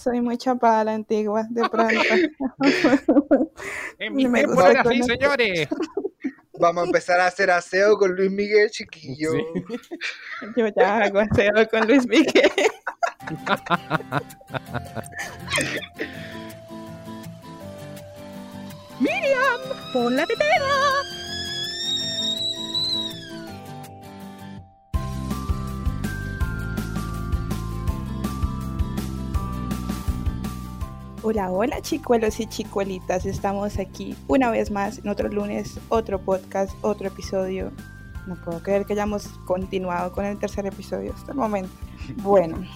Soy muy chapada a la antigua, de pronto. En mi Me tiempo era así, señores. Vamos a empezar a hacer aseo con Luis Miguel, chiquillo. Yo ya hago aseo con Luis Miguel. Miriam, pon la tetera. Hola, hola chicuelos y chicuelitas, estamos aquí una vez más en otro lunes, otro podcast, otro episodio. No puedo creer que hayamos continuado con el tercer episodio hasta el momento. Bueno,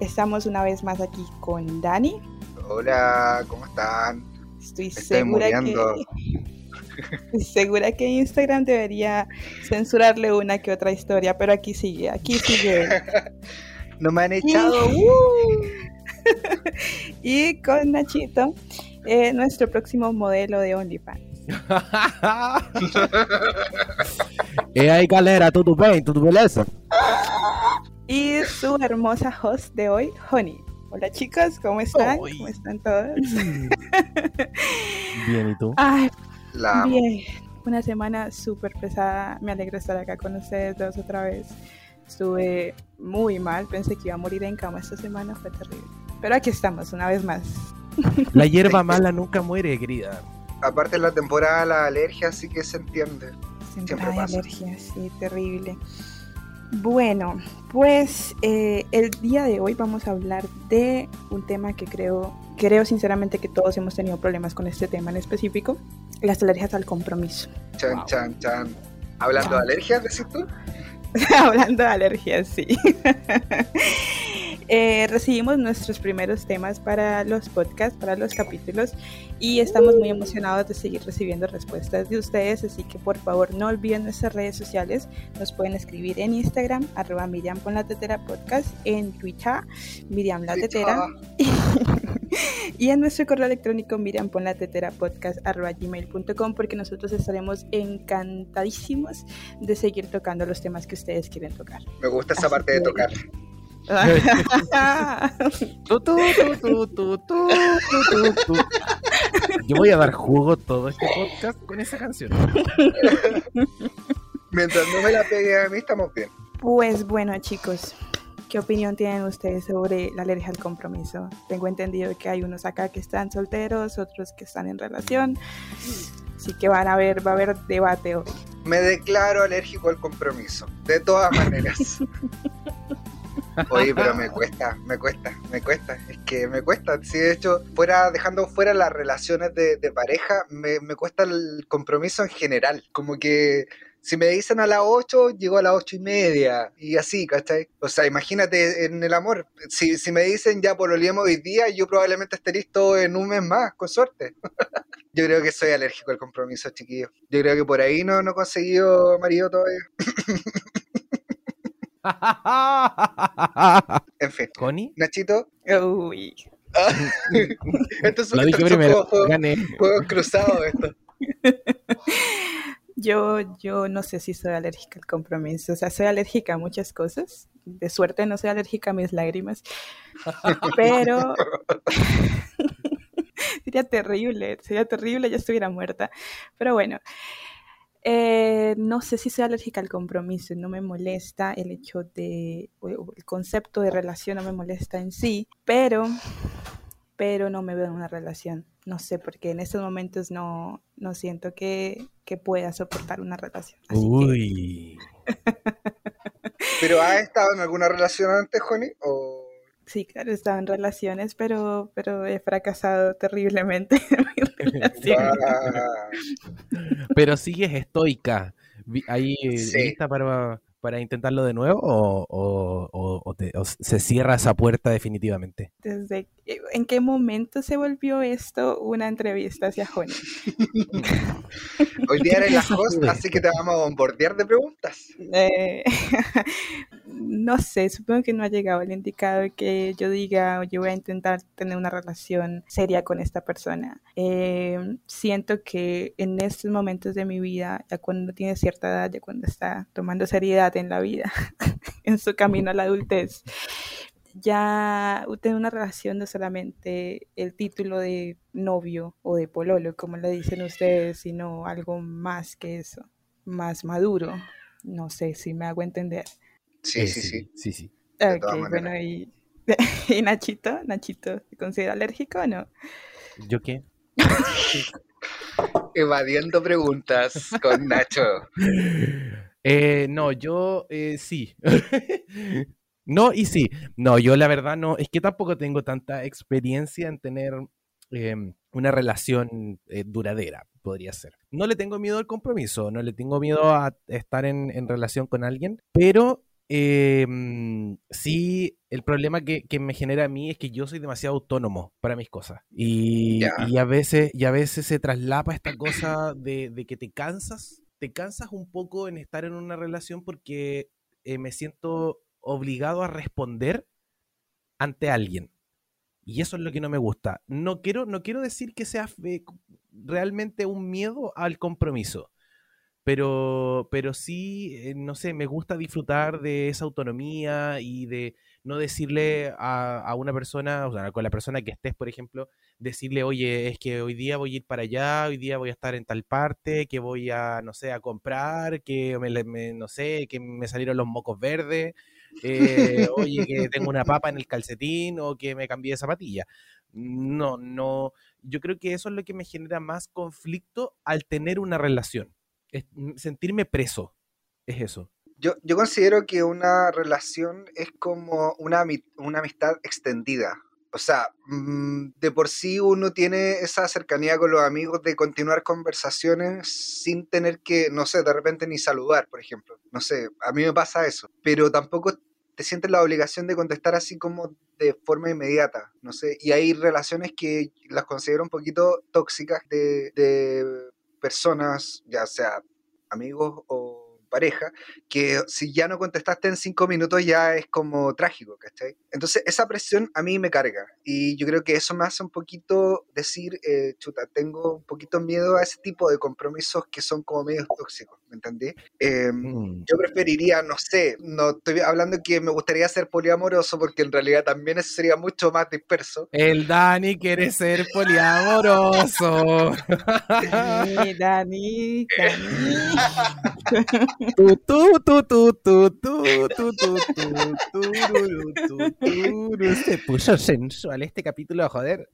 estamos una vez más aquí con Dani. Hola, ¿cómo están? Estoy Estoy segura que muriendo. estoy segura que Instagram debería censurarle una que otra historia, pero aquí sigue, aquí sigue. No me han echado. ¡uh! y con Nachito, eh, nuestro próximo modelo de OnlyFans. E aí, galera, tudo bem? Tudo beleza? Y su hermosa host de hoy, Honey. Hola chicos, ¿cómo están? Ay. ¿Cómo están todos? Bien, ¿y tú? Ay, La bien. Una semana súper pesada. Me alegro estar acá con ustedes dos otra vez. Estuve muy mal. Pensé que iba a morir en cama esta semana. Fue terrible. Pero aquí estamos, una vez más. La hierba mala nunca muere, querida. Aparte es la temporada de la alergia, así que se entiende. Siempre Siempre pasa. alergia, sí, terrible. Bueno, pues eh, el día de hoy vamos a hablar de un tema que creo, creo sinceramente que todos hemos tenido problemas con este tema en específico, las alergias al compromiso. Chan, Wow. chan, chan. Hablando Chan. de alergias, decís tú. Hablando de alergias, sí. Eh, recibimos nuestros primeros temas para los podcasts, para los capítulos y estamos muy emocionados de seguir recibiendo respuestas de ustedes, así que por favor no olviden nuestras redes sociales, nos pueden escribir en Instagram, arroba Miriam Pon la Tetera Podcast, en Twitter, Miriam La Tetera, y a nuestro correo electrónico gmail.com porque nosotros estaremos encantadísimos de seguir tocando los temas que ustedes quieren tocar. Me gusta esa parte de tocar. Yo voy a dar jugo todo este podcast con esa canción. Mientras no me la pegue a mí, estamos bien. Pues bueno, chicos, ¿qué opinión tienen ustedes sobre la alergia al compromiso? Tengo entendido que hay unos acá que están solteros, otros que están en relación, así que van a ver, va a haber debate hoy. Me declaro alérgico al compromiso. De todas maneras. Oye, pero me cuesta, me cuesta, me cuesta. Es que me cuesta. Si de hecho, fuera, dejando fuera las relaciones de, de pareja, me, me cuesta el compromiso en general. Como que si me dicen a las 8, llego a las ocho y media. Y así, ¿cachai? O sea, imagínate en el amor. Si, si me dicen ya por hoy día, yo probablemente esté listo en un mes más, con suerte. Yo creo que soy alérgico al compromiso, chiquillo. Yo creo que por ahí no, no he conseguido marido todavía. En fin. ¿Connie? Nachito. Uy, Estos son, Lo dije estos son primero, juegos, gané. juegos cruzados esto. Yo, yo no sé si soy alérgica al compromiso, o sea, soy alérgica a muchas cosas, de suerte no soy alérgica a mis lágrimas, pero sería terrible, sería terrible, ya estuviera muerta, pero bueno. Eh, no sé si soy alérgica al compromiso, no me molesta el hecho de, o el concepto de relación no me molesta en sí, pero, pero no me veo en una relación. No sé, porque en estos momentos no, no siento que, que pueda soportar una relación. Así que Uy. ¿Pero has estado en alguna relación antes, Joni? ¿O sí, claro, he estado en relaciones, pero, pero he fracasado terriblemente en mis relaciones. Ah, Pero sigues estoica. ¿Ahí Sí. lista para, para intentarlo de nuevo o, o- o- o te- o se cierra esa puerta definitivamente? Desde, ¿En qué momento se volvió esto una entrevista hacia Joni? hoy día eres la host, así que te vamos a bombardear de preguntas. Eh, no sé, supongo que no ha llegado el indicado que yo diga, yo voy a intentar tener una relación seria con esta persona. Eh, siento que en estos momentos de mi vida, ya cuando tiene cierta edad, ya cuando está tomando seriedad en la vida, en su camino a la adultez, ya tener una relación no solamente el título de novio o de pololo, como le dicen ustedes, sino algo más que eso, más maduro. No sé si me hago entender. Sí, Eh, sí, sí. Sí, sí. De Ok, bueno, y, y Nachito, Nachito, ¿se considera alérgico o no? ¿Yo qué? Evadiendo preguntas con Nacho. Eh, no, yo eh, sí. no y sí. No, yo la verdad no, es que tampoco tengo tanta experiencia en tener em, una relación eh, duradera, podría ser. No le tengo miedo al compromiso, no le tengo miedo a estar en, en relación con alguien, pero em, sí, el problema que, que me genera a mí es que yo soy demasiado autónomo para mis cosas. Y, a veces, y a veces se traslapa esta cosa de, de que te cansas, te cansas un poco en estar en una relación porque eh, me siento obligado a responder ante alguien. Y eso es lo que no me gusta. No quiero, no quiero decir que sea realmente un miedo al compromiso, pero, pero sí, eh, no sé, me gusta disfrutar de esa autonomía y de no decirle a, una persona, o sea, con la persona que estés, por ejemplo, decirle, oye, es que hoy día voy a ir para allá, hoy día voy a estar en tal parte, que voy a, no sé, a comprar, que me- no sé, que me salieron los mocos verdes, eh, oye, que tengo una papa en el calcetín o que me cambié de zapatilla. No, no, yo creo que eso es lo que me genera más conflicto al tener una relación. Es mm, sentirme preso, es eso. Yo, yo considero que una relación es como una, una amistad extendida. O sea, mm, de por sí uno tiene esa cercanía con los amigos de continuar conversaciones sin tener que, no sé, de repente ni saludar, por ejemplo. No sé, a mí me pasa eso. Pero tampoco te sientes la obligación de contestar así como de forma inmediata, no sé. Y hay relaciones que las considero un poquito tóxicas de, de personas, ya sea amigos o pareja, que si ya no contestaste en cinco minutos ya es como trágico, ¿cachai? Entonces esa presión a mí me carga y yo creo que eso me hace un poquito decir, eh, chuta, tengo un poquito miedo a ese tipo de compromisos que son como medios tóxicos, ¿me entendí? Eh, Mm. yo preferiría, no sé, no estoy hablando que me gustaría ser poliamoroso porque en realidad también eso sería mucho más disperso. El Dani quiere ser poliamoroso. Sí, Dani, Dani. Se puso sensual este capítulo, joder.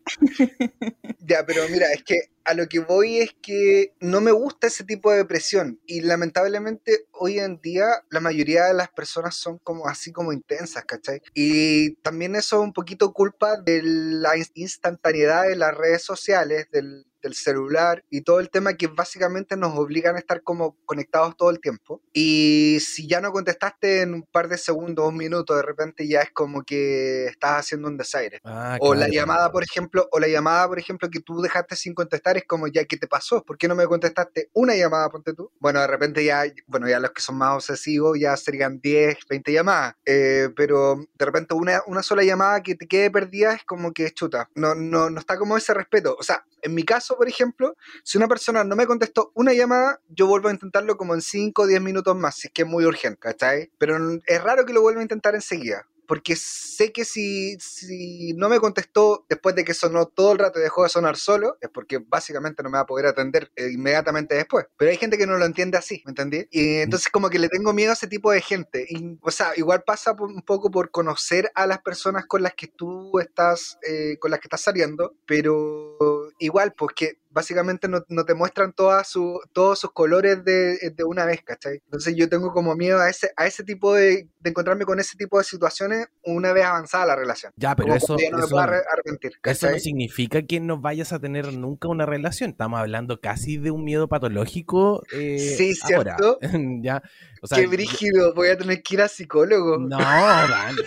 Ya, pero mira, es que a lo que voy es que no me gusta ese tipo de presión y lamentablemente hoy en día la mayoría de las personas son como así como intensas, ¿cachai? Y también eso es un poquito culpa de la instantaneidad de las redes sociales, del, del celular y todo el tema que básicamente nos obligan a estar como conectados todo el tiempo. Y si ya no contestaste en un par de segundos, un minuto, de repente ya es como que estás haciendo un desaire. Ah, O la llamada, por ejemplo, o la llamada, por ejemplo, que tú dejaste sin contestar es como ya, ¿qué te pasó? ¿Por qué no me contestaste una llamada, ponte tú? Bueno, de repente ya, bueno, ya los que son más obsesivos ya serían 10, 20 llamadas. Eh, pero de repente una, una sola llamada que te quede perdida es como que chuta. No, no, no está como ese respeto. O sea, en mi caso, por ejemplo, si una persona no me contestó una llamada, yo vuelvo a intentarlo como en 5 o 10 minutos más, si es que es muy urgente, ¿cachai? Pero es raro que lo vuelva a intentar enseguida. Porque sé que si, si no me contestó después de que sonó todo el rato y dejó de sonar solo, es porque básicamente no me va a poder atender eh, inmediatamente después. Pero hay gente que no lo entiende así, ¿me entendí? Y entonces como que le tengo miedo a ese tipo de gente. Y, o sea, igual pasa por- un poco por conocer a las personas con las que tú estás, eh, con las que estás saliendo, pero igual, porque básicamente no, no te muestran todas su, todos sus colores de, de una vez, ¿cachai? Entonces yo tengo como miedo a ese, a ese tipo de, de encontrarme con ese tipo de situaciones una vez avanzada la relación. Ya, pero Como eso, ya no me eso, arre- arrepentir, eso no significa que no vayas a tener nunca una relación. Estamos hablando casi de un miedo patológico. eh, Sí, ahora. ¿cierto? ya, o sea, Qué brígido, voy a tener que ir a psicólogo. No, Dani.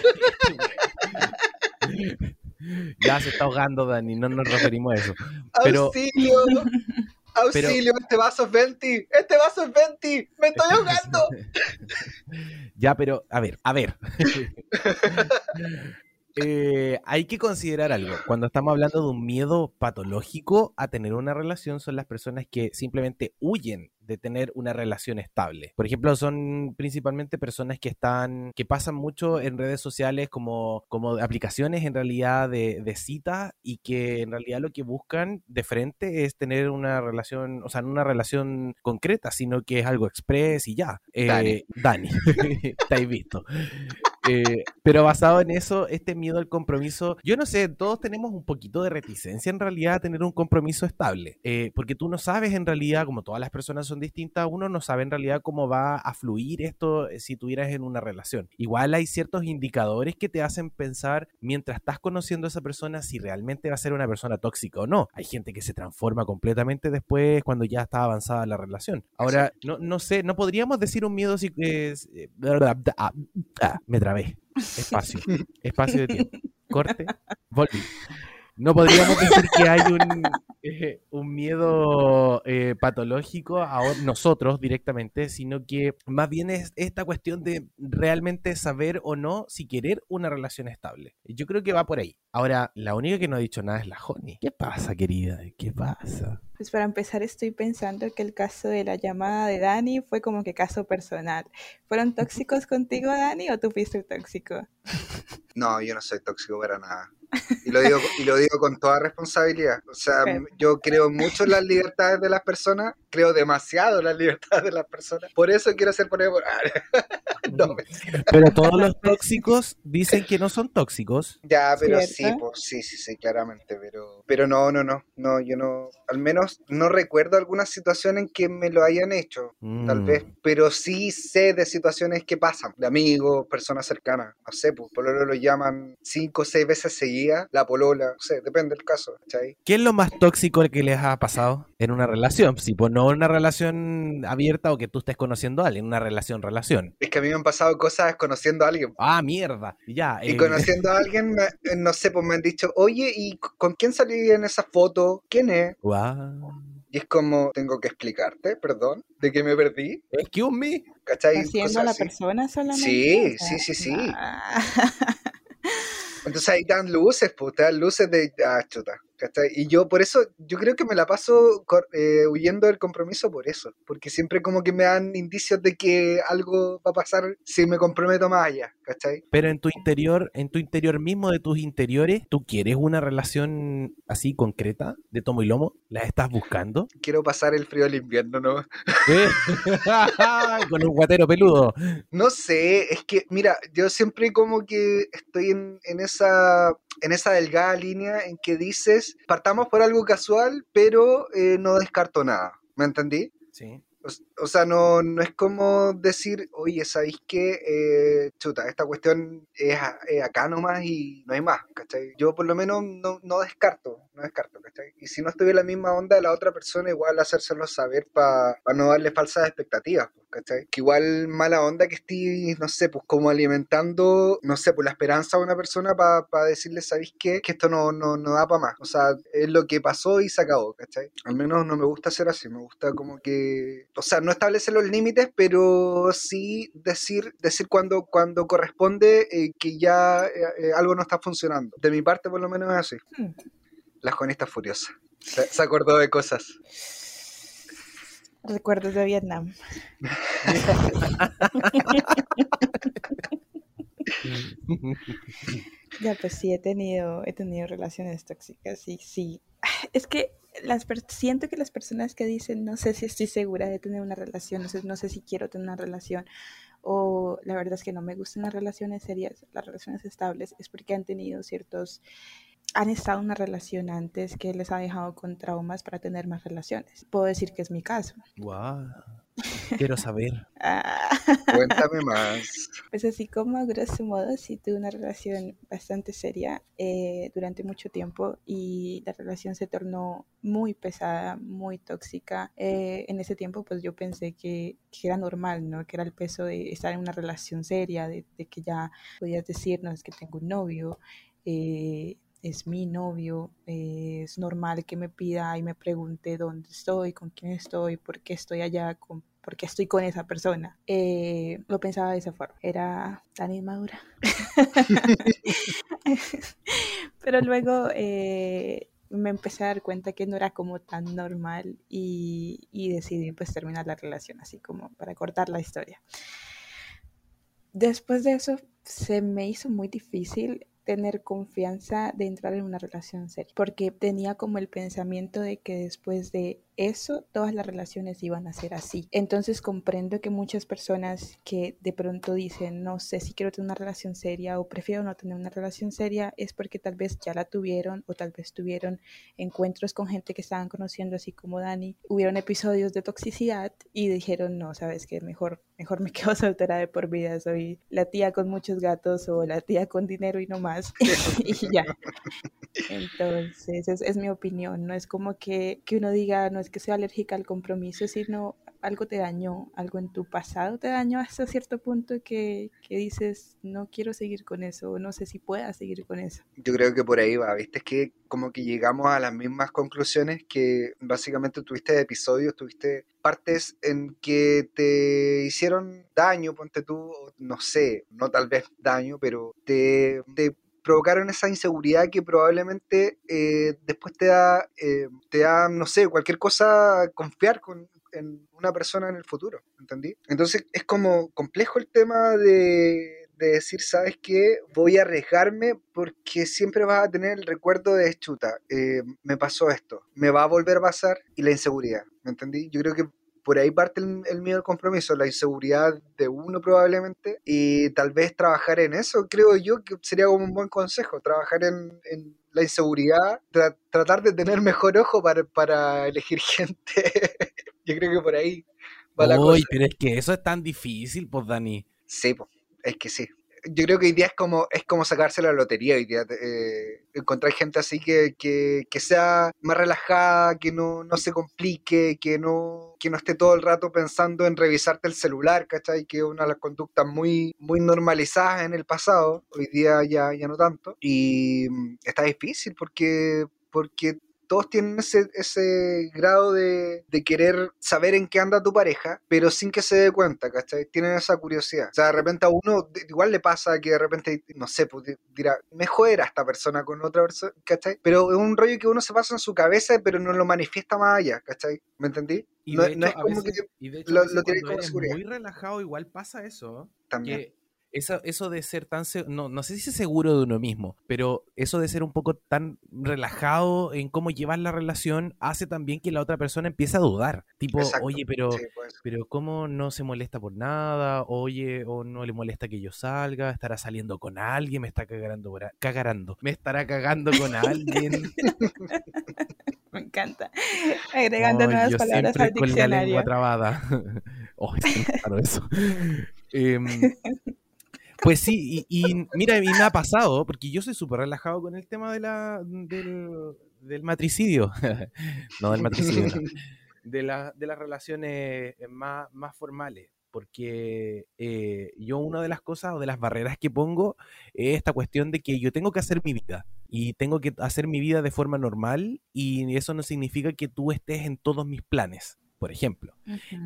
ya se está ahogando, Dani. No nos referimos a eso. pero- ¡Auxilio! ¡Auxilio! Este vaso es 20. ¡Este vaso es 20. ¡Me estoy ahogando! ya, pero, a ver, a ver. Eh, hay que considerar algo. Cuando estamos hablando de un miedo patológico a tener una relación, son las personas que simplemente huyen de tener una relación estable. Por ejemplo, son principalmente personas que están, que pasan mucho en redes sociales como, como aplicaciones en realidad de, de cita y que en realidad lo que buscan de frente es tener una relación, o sea, no una relación concreta, sino que es algo express y ya. Eh, Dani. Dani, estáis visto. Eh, pero basado en eso, este miedo al compromiso, yo no sé, todos tenemos un poquito de reticencia en realidad a tener un compromiso estable, eh, porque tú no sabes en realidad, como todas las personas son distintas, uno no sabe en realidad cómo va a fluir esto eh, si tuvieras en una relación. Igual hay ciertos indicadores que te hacen pensar mientras estás conociendo a esa persona si realmente va a ser una persona tóxica o no. Hay gente que se transforma completamente después cuando ya está avanzada la relación. Ahora, no, no sé, no podríamos decir un miedo si... es- eh, ah, ah, me trabé. Espacio. Espacio de tiempo. Corte. Volví. No podríamos decir que hay un, eh, un miedo eh, patológico a nosotros directamente, sino que más bien es esta cuestión de realmente saber o no si querer una relación estable. Yo creo que va por ahí. Ahora, la única que no ha dicho nada es la Honey. ¿Qué pasa, querida? ¿Qué pasa? Pues para empezar estoy pensando que el caso de la llamada de Dani fue como que caso personal. ¿Fueron tóxicos contigo, Dani, o tú fuiste el tóxico? No, yo no soy tóxico para nada. Y lo digo, y lo digo con toda responsabilidad. O sea, yo creo mucho en las libertades de las personas, creo demasiado en las libertades de las personas. Por eso quiero ser por No. Pero todos los tóxicos dicen que no son tóxicos. Ya, pero sí, pues sí, sí, sí, claramente, pero, pero no, no, no, no, yo no, al menos no recuerdo alguna situación en que me lo hayan hecho, tal Mm. vez, pero sí sé de situaciones que pasan, de amigos, personas cercanas, no sé, pues pololo lo llaman cinco o seis veces seguidas, la polola, no sé, depende del caso, ¿cachai? ¿Qué es lo más tóxico que les ha pasado en una relación? Si pues no una relación abierta o que tú estés conociendo a alguien, una relación, relación. Es que a mí me han pasado cosas conociendo a alguien. Ah, mierda. Ya. Y eh, conociendo a alguien, eh, no sé, pues me han dicho, oye, ¿y con quién salí en esa foto? ¿Quién es? guau. Y es como, tengo que explicarte, perdón, de que me perdí, Excuse me. ¿cachai? ¿Haciendo a la así. persona solamente? Sí, O sea, sí, sí, sí. ah. Entonces ahí dan luces, pues, te dan luces de, ah, chuta, ¿cachai? Y yo por eso, yo creo que me la paso eh, huyendo del compromiso por eso, porque siempre como que me dan indicios de que algo va a pasar si me comprometo más allá, ¿cachai? Pero en tu interior, en tu interior mismo de tus interiores, ¿tú quieres una relación así concreta de tomo y lomo? ¿La estás buscando? Quiero pasar el frío del invierno, ¿no? ¿Eh? Con un guatero peludo. No sé, es que, mira, yo siempre como que estoy en, en esa en esa delgada línea en que dices, partamos por algo casual, pero eh, no descarto nada, ¿me entendí? Sí. O, sea, no, no es como decir, oye, ¿sabéis qué? Eh, chuta, esta cuestión es, a- es acá nomás y no hay más, ¿cachai? Yo por lo menos no, no descarto, no descarto, ¿cachai? Y si no en la misma onda de la otra persona, igual hacérselo saber para no darle falsas expectativas, pues, ¿cachai? Que igual mala onda que estés, no sé, pues como alimentando, no sé, pues la esperanza de una persona para decirle, ¿sabéis qué? Que esto no, no, no da para más. O sea, es lo que pasó y se acabó, ¿cachai? Al menos no me gusta ser así, me gusta como que, o sea, no establecer los límites, pero sí decir, decir cuando, cuando corresponde eh, que ya eh, eh, algo no está funcionando. De mi parte, por lo menos es así. Hmm. La Juana está furiosa. Se, se acordó de cosas. Recuerdos de Vietnam. Ya, pues sí, he tenido, he tenido relaciones tóxicas y sí. Es que las siento que las personas que dicen no sé si estoy segura de tener una relación, no sé, no sé si quiero tener una relación, o la verdad es que no me gustan las relaciones serias, las relaciones estables, es porque han tenido ciertos, han estado en una relación antes que les ha dejado con traumas para tener más relaciones. Puedo decir que es mi caso. Wow. Quiero saber. Ah. Cuéntame más. Pues así como a grosso modo, sí tuve una relación bastante seria eh, durante mucho tiempo y la relación se tornó muy pesada, muy tóxica. Eh, en ese tiempo pues yo pensé que, que era normal, ¿no? Que era el peso de estar en una relación seria, de, de que ya podías decir, no, es que tengo un novio, eh, es mi novio, es normal que me pida y me pregunte dónde estoy, con quién estoy, por qué estoy allá, con porque estoy con esa persona. Eh, lo pensaba de esa forma. Era tan inmadura. Pero luego eh, me empecé a dar cuenta que no era como tan normal y, y decidí pues terminar la relación así como para cortar la historia. Después de eso se me hizo muy difícil tener confianza de entrar en una relación seria, porque tenía como el pensamiento de que después de eso todas las relaciones iban a ser así. Entonces comprendo que muchas personas que de pronto dicen, no sé si quiero tener una relación seria o prefiero no tener una relación seria, es porque tal vez ya la tuvieron o tal vez tuvieron encuentros con gente que estaban conociendo así como Dani, hubieron episodios de toxicidad y dijeron, no, sabes que mejor, mejor me quedo soltera de por vida, soy la tía con muchos gatos o la tía con dinero y no más. y ya. Entonces, es, es, mi opinión, no es como que, que uno diga, no que sea alérgica al compromiso, sino algo te dañó, algo en tu pasado te dañó hasta cierto punto que, que dices, no quiero seguir con eso, no sé si pueda seguir con eso. Yo creo que por ahí va, viste, es que como que llegamos a las mismas conclusiones que básicamente tuviste episodios, tuviste partes en que te hicieron daño, ponte tú, no sé, no tal vez daño, pero te provocaron esa inseguridad que probablemente eh, después te da, eh, te da, no sé, cualquier cosa, confiar con, en una persona en el futuro, ¿entendí? Entonces es como complejo el tema de, de decir, ¿sabes qué? Voy a arriesgarme porque siempre vas a tener el recuerdo de chuta, eh, me pasó esto, me va a volver a pasar y la inseguridad, ¿me entendí? Yo creo que por ahí parte el, miedo al compromiso, la inseguridad de uno probablemente, y tal vez trabajar en eso, creo yo que sería como un buen consejo, trabajar en, la inseguridad, tratar de tener mejor ojo para, para elegir gente. yo creo que por ahí va la cosa. pero es que eso es tan difícil, pues, Dani. Sí, pues, es que sí yo creo que hoy día es como, es como sacarse la lotería hoy día. Eh, encontrar gente así que, que, que, sea más relajada, que no, no se complique, que no, que no esté todo el rato pensando en revisarte el celular, ¿cachai? Que es una de las conductas muy, muy normalizadas en el pasado, hoy día ya, ya no tanto. Y mm, está difícil porque, porque todos tienen ese, ese grado de, de, querer saber en qué anda tu pareja, pero sin que se dé cuenta, ¿cachai? Tienen esa curiosidad. O sea, de repente a uno igual le pasa que de repente, no sé, pues dirá, mejor era esta persona con otra persona, ¿cachai? Pero es un rollo que uno se pasa en su cabeza, pero no lo manifiesta más allá, ¿cachai? ¿Me entendí? Y no, es como que lo, lo como seguridad. Muy relajado, igual pasa eso. También eso, eso de ser tan, no, no sé si es seguro de uno mismo, pero eso de ser un poco tan relajado en cómo llevar la relación hace también que la otra persona empiece a dudar. Tipo, oye, pero, pero ¿cómo no se molesta por nada? Oye, o no le molesta que yo salga, estará saliendo con alguien, me está cagarando, cagarando, me estará cagando con alguien. me encanta. Agregando nuevas palabras al diccionario. Con la lengua trabada. oh, es claro eso. Eh, pues sí, y, mira, y me ha pasado, porque yo soy súper relajado con el tema de la, del, matricidio, no del matricidio, de, la, de las relaciones más, más formales, porque eh, yo una de las cosas o de las barreras que pongo es esta cuestión de que yo tengo que hacer mi vida y tengo que hacer mi vida de forma normal y eso no significa que tú estés en todos mis planes por ejemplo.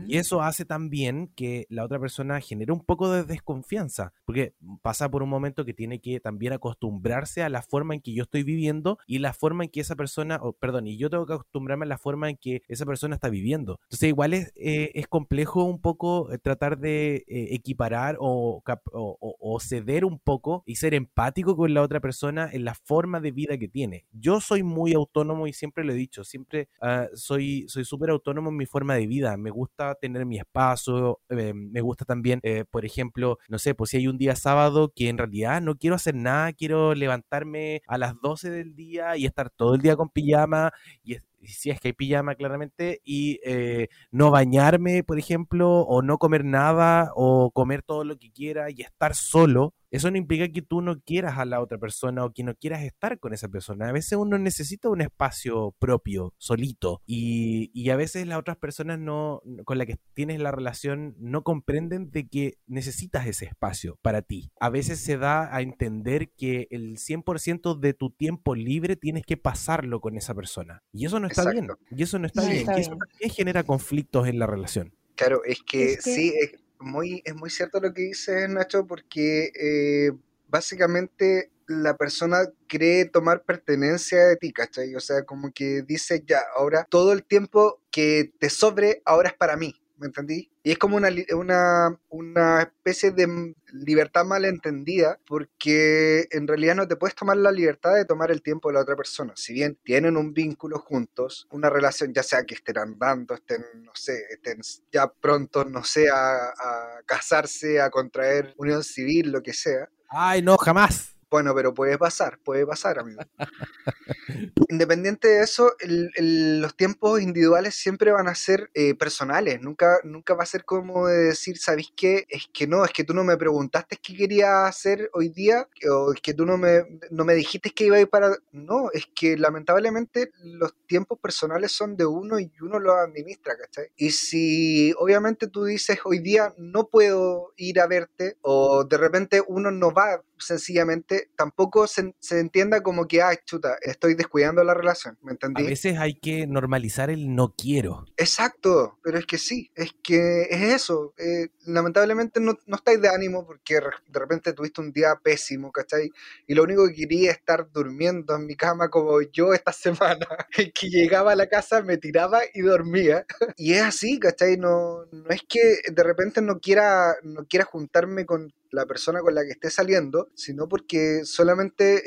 Y eso hace también que la otra persona genere un poco de desconfianza, porque pasa por un momento que tiene que también acostumbrarse a la forma en que yo estoy viviendo y la forma en que esa persona, perdón, y yo tengo que acostumbrarme a la forma en que esa persona está viviendo. Entonces igual es, eh, es complejo un poco eh, tratar de eh, equiparar o, o, ceder un poco y ser empático con la otra persona en la forma de vida que tiene. Yo soy muy autónomo y siempre lo he dicho, siempre uh, soy súper autónomo en mi forma de vida, me gusta tener mi espacio, eh, me gusta también, eh, por ejemplo, no sé, pues si hay un día sábado que en realidad no quiero hacer nada, quiero levantarme a las 12 del día y estar todo el día con pijama y si es que hay pijama claramente, y eh, no bañarme, por ejemplo, o no comer nada, o comer todo lo que quiera y estar solo, eso no implica que tú no quieras a la otra persona o que no quieras estar con esa persona. A veces uno necesita un espacio propio, solito, y, y a veces las otras personas no, con las que tienes la relación no comprenden de que necesitas ese espacio para ti. A veces se da a entender que el 100% de tu tiempo libre tienes que pasarlo con esa persona. Y eso no está bien. Y eso no está bien. Y eso también genera conflictos en la relación. Claro, es que, sí, es muy, es muy cierto lo que dice Nacho, porque eh, básicamente la persona cree tomar pertenencia de ti, ¿cachai? O sea, como que dice, ya, ahora todo el tiempo que te sobre, ahora es para mí. ¿Me entendí? Y es como una, una, una especie de libertad malentendida, porque en realidad no te puedes tomar la libertad de tomar el tiempo de la otra persona. Si bien tienen un vínculo juntos, una relación, ya sea que estén andando, estén, no sé, estén ya pronto, no sé, a, a casarse, a contraer unión civil, lo que sea. Ay, no, jamás. Bueno, pero puede pasar, puede pasar, amigo. Independiente de eso, los tiempos individuales siempre van a ser eh, personales. Nunca, nunca va a ser como de decir, ¿sabéis qué? Es que no, es que tú no me preguntaste qué quería hacer hoy día, o es que tú no me, no me dijiste que iba a ir para. No, es que lamentablemente los tiempos personales son de uno y uno los administra, ¿cachai? Y si obviamente tú dices, hoy día no puedo ir a verte, o de repente uno no va sencillamente tampoco se, entienda como que, ah, chuta, estoy descuidando la relación, ¿me entendí? A veces hay que normalizar el no quiero. Exacto, pero es que sí, es que es eso. Eh, lamentablemente no, no estáis de ánimo porque de repente tuviste un día pésimo, ¿cachai? Y lo único que quería es estar durmiendo en mi cama como yo esta semana, que llegaba a la casa, me tiraba y dormía. Y es así, ¿cachai? No, no es que de repente no quiera, no quiera juntarme con, la persona con la que esté saliendo, sino porque solamente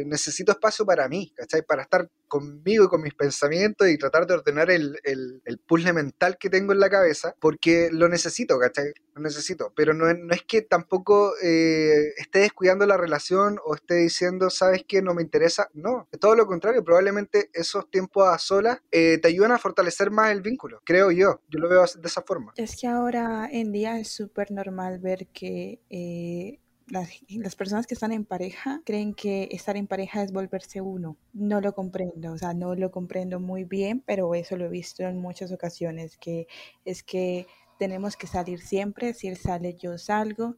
eh, necesito espacio para mí, ¿cachai? Para estar conmigo y con mis pensamientos y tratar de ordenar el, el, el puzzle mental que tengo en la cabeza, porque lo necesito, ¿cachai? Lo necesito, pero no, es que tampoco eh, esté descuidando la relación o esté diciendo, ¿sabes qué? No me interesa. No, todo lo contrario, probablemente esos tiempos a solas eh, te ayudan a fortalecer más el vínculo, creo yo, yo lo veo de esa forma. Es que ahora en día es súper normal ver que... Eh, las, personas que están en pareja creen que estar en pareja es volverse uno. No lo comprendo, o sea, no lo comprendo muy bien, pero eso lo he visto en muchas ocasiones, que es que tenemos que salir siempre, si él sale yo salgo,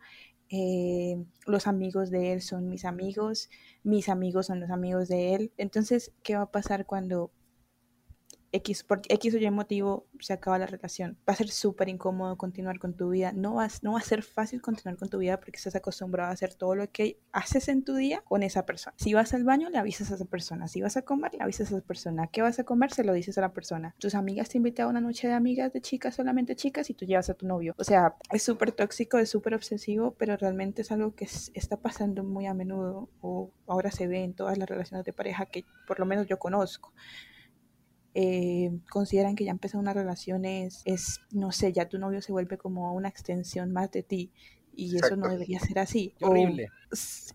eh, los amigos de él son mis amigos, mis amigos son los amigos de él. Entonces, ¿qué va a pasar cuando X, por X o Y motivo se acaba la relación. Va a ser súper incómodo continuar con tu vida. No va, no va a ser fácil continuar con tu vida porque estás acostumbrado a hacer todo lo que haces en tu día con esa persona. Si vas al baño, le avisas a esa persona. Si vas a comer, le avisas a esa persona. ¿Qué vas a comer? Se lo dices a la persona. Tus amigas te invitan a una noche de amigas de chicas, solamente chicas, y tú llevas a tu novio. O sea, es súper tóxico, es súper obsesivo, pero realmente es algo que está pasando muy a menudo o ahora se ve en todas las relaciones de pareja que por lo menos yo conozco. Eh, consideran que ya empezó una relación es, es, no sé, ya tu novio se vuelve como una extensión más de ti y eso no debería ser así. horrible.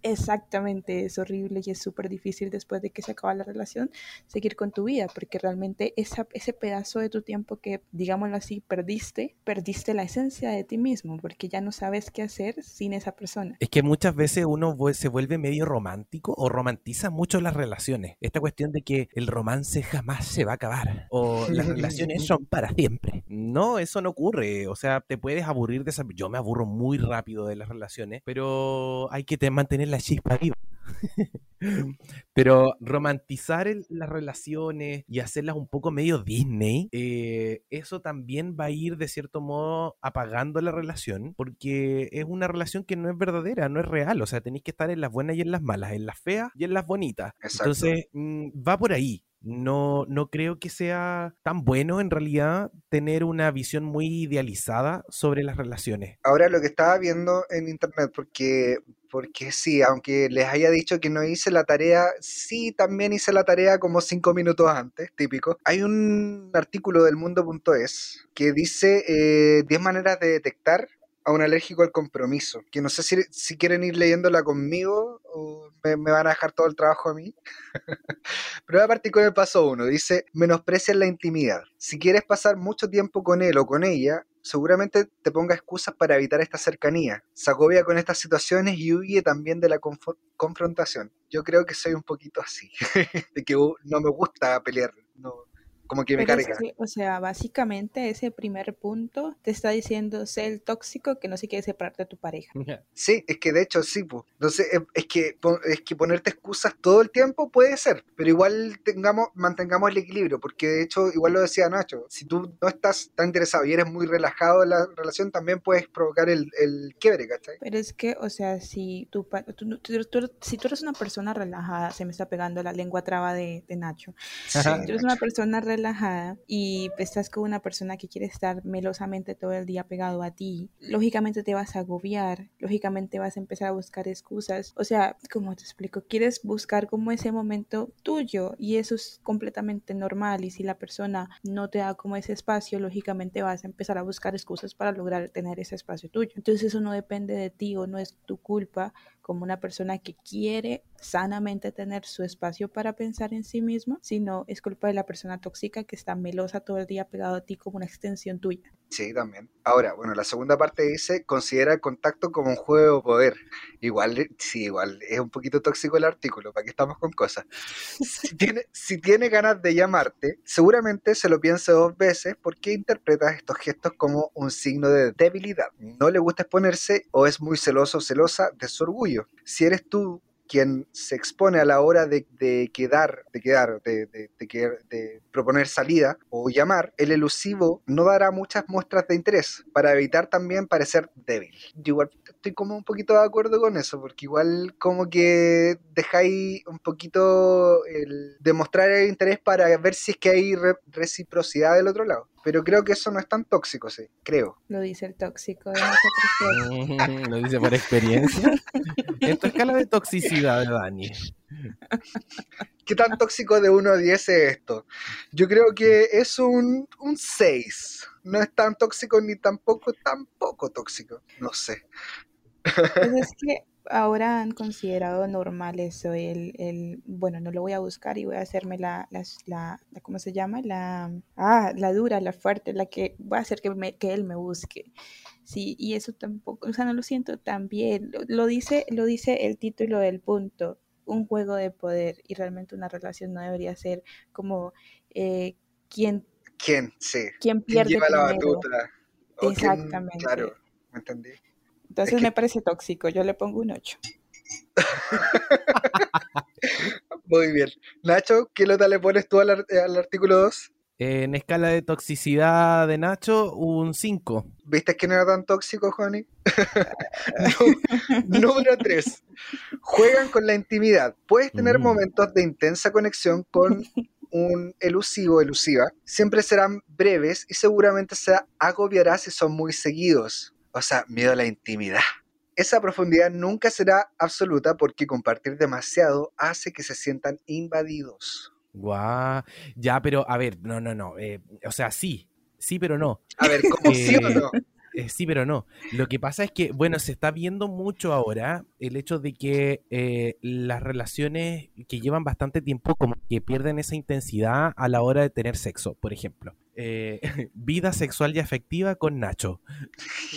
Exactamente, es horrible y es súper difícil después de que se acaba la relación seguir con tu vida, porque realmente esa, ese pedazo de tu tiempo que, digámoslo así, perdiste, perdiste la esencia de ti mismo, porque ya no sabes qué hacer sin esa persona. Es que muchas veces uno se vuelve medio romántico o romantiza mucho las relaciones. Esta cuestión de que el romance jamás se va a acabar o las relaciones son para siempre. No, eso no ocurre. O sea, te puedes aburrir de esa... Yo me aburro muy rápido de las relaciones, pero hay que tener mantener la chispa viva. Pero romantizar las relaciones y hacerlas un poco medio Disney, eh, eso también va a ir de cierto modo apagando la relación, porque es una relación que no es verdadera, no es real. O sea, tenéis que estar en las buenas y en las malas, en las feas y en las bonitas. Entonces, mm, va por ahí. No, no creo que sea tan bueno en realidad tener una visión muy idealizada sobre las relaciones. Ahora lo que estaba viendo en internet, porque porque sí, aunque les haya dicho que no hice la tarea, sí también hice la tarea como cinco minutos antes, típico. Hay un artículo del mundo.es que dice 10 eh, maneras de detectar a un alérgico al compromiso, que no sé si, si quieren ir leyéndola conmigo o me, van a dejar todo el trabajo a mí. Pero voy a partir con el paso uno, dice, menosprecia la intimidad. Si quieres pasar mucho tiempo con él o con ella, seguramente te ponga excusas para evitar esta cercanía. Se agobia con estas situaciones y huye también de la confrontación. Yo creo que soy un poquito así, de que uh, no me gusta pelear, no, como que me Pero carga. que, o sea, básicamente ese primer punto te está diciendo sé el tóxico que no se quiere separar de tu pareja. Sí, es que de hecho sí, pues. Entonces, eh, es que, es que ponerte excusas todo el tiempo puede ser, pero igual tengamos, mantengamos el equilibrio, porque de hecho, igual lo decía Nacho, si tú no estás tan interesado y eres muy relajado en la relación, también puedes provocar el, el quiebre, ¿cachai? Pero es que, o sea, si tú, no- tú- tú- si tú eres una persona relajada, se me está pegando la lengua traba de, de Nacho. Sí, Si tú eres una Nacho. persona relajada y estás con una persona que quiere estar melosamente todo el día pegado a ti, lógicamente te vas a agobiar, lógicamente vas a empezar a buscar excusas. O sea, como te explico, quieres buscar como ese momento tuyo y eso es completamente normal. Y si la persona no te da como ese espacio, lógicamente vas a empezar a buscar excusas para lograr tener ese espacio tuyo. Entonces eso no depende de ti o no es tu culpa como una persona que quiere sanamente tener su espacio para pensar en sí misma, sino es culpa de la persona tóxica que está melosa todo el día pegado a ti como una extensión tuya. Sí, también. Ahora, bueno, la segunda parte dice, considera el contacto como un juego de poder. Igual, eh, sí, igual, es un poquito tóxico el artículo, ¿para qué estamos con cosas? Si tiene, si tiene ganas de llamarte, seguramente se lo piense dos veces porque interpretas estos gestos como un signo de debilidad. No le gusta exponerse o es muy celoso o celosa de su orgullo. Si eres tú quien se expone a la hora de, quedar, de quedar, de, de- de proponer salida o llamar, el elusivo no dará muchas muestras de interés para evitar también parecer débil. Yo igual estoy como un poquito de acuerdo con eso, porque igual como que dejáis un poquito el demostrar el interés para ver si es que hay re- reciprocidad del otro lado. Pero creo que eso no es tan tóxico, sí, creo. Lo dice el tóxico de nosotros. tres. Lo dice por experiencia. En tu escala de toxicidad, Dani. ¿Qué tan tóxico de 1 a 10 es esto? Yo creo que es un, un 6. No es tan tóxico ni tampoco, tampoco tóxico. No sé. Pues es que ahora han considerado normal eso, el, el, bueno, no lo voy a buscar y voy a hacerme la, la, la- ¿cómo se llama? La, ah, la dura, la fuerte, la que voy a hacer que, me- que él me busque. Sí, y eso tampoco, o sea, no lo siento tan bien. Lo, lo dice, lo dice el título del punto, un juego de poder y realmente una relación no debería ser como eh, quien, ¿Quién? Sí. ¿Quién pierde lleva la primero. batuta? O quién- Exactamente. claro, ¿me entendí? Entonces Es que- me parece tóxico, yo le pongo un 8. Muy bien. Nacho, ¿qué nota le pones tú al artículo 2? En escala de toxicidad de Nacho, un 5. ¿Viste que no era tan tóxico, Johnny? Número 3. Juegan con la intimidad. Puedes tener Mm. momentos de intensa conexión con un elusivo, elusiva. Siempre serán breves y seguramente se agobiará si son muy seguidos. O sea, miedo a la intimidad. Esa profundidad nunca será absoluta porque compartir demasiado hace que se sientan invadidos. Guau. Ya, pero a ver, no, no, no. eh, o sea, sí. Sí, pero no. A ver, ¿cómo sí o Eh, no? Eh, sí, pero no. Lo que pasa es que, bueno, se está viendo mucho ahora el hecho de que eh, las relaciones que llevan bastante tiempo como que pierden esa intensidad a la hora de tener sexo, por ejemplo. Eh, vida sexual y afectiva con Nacho.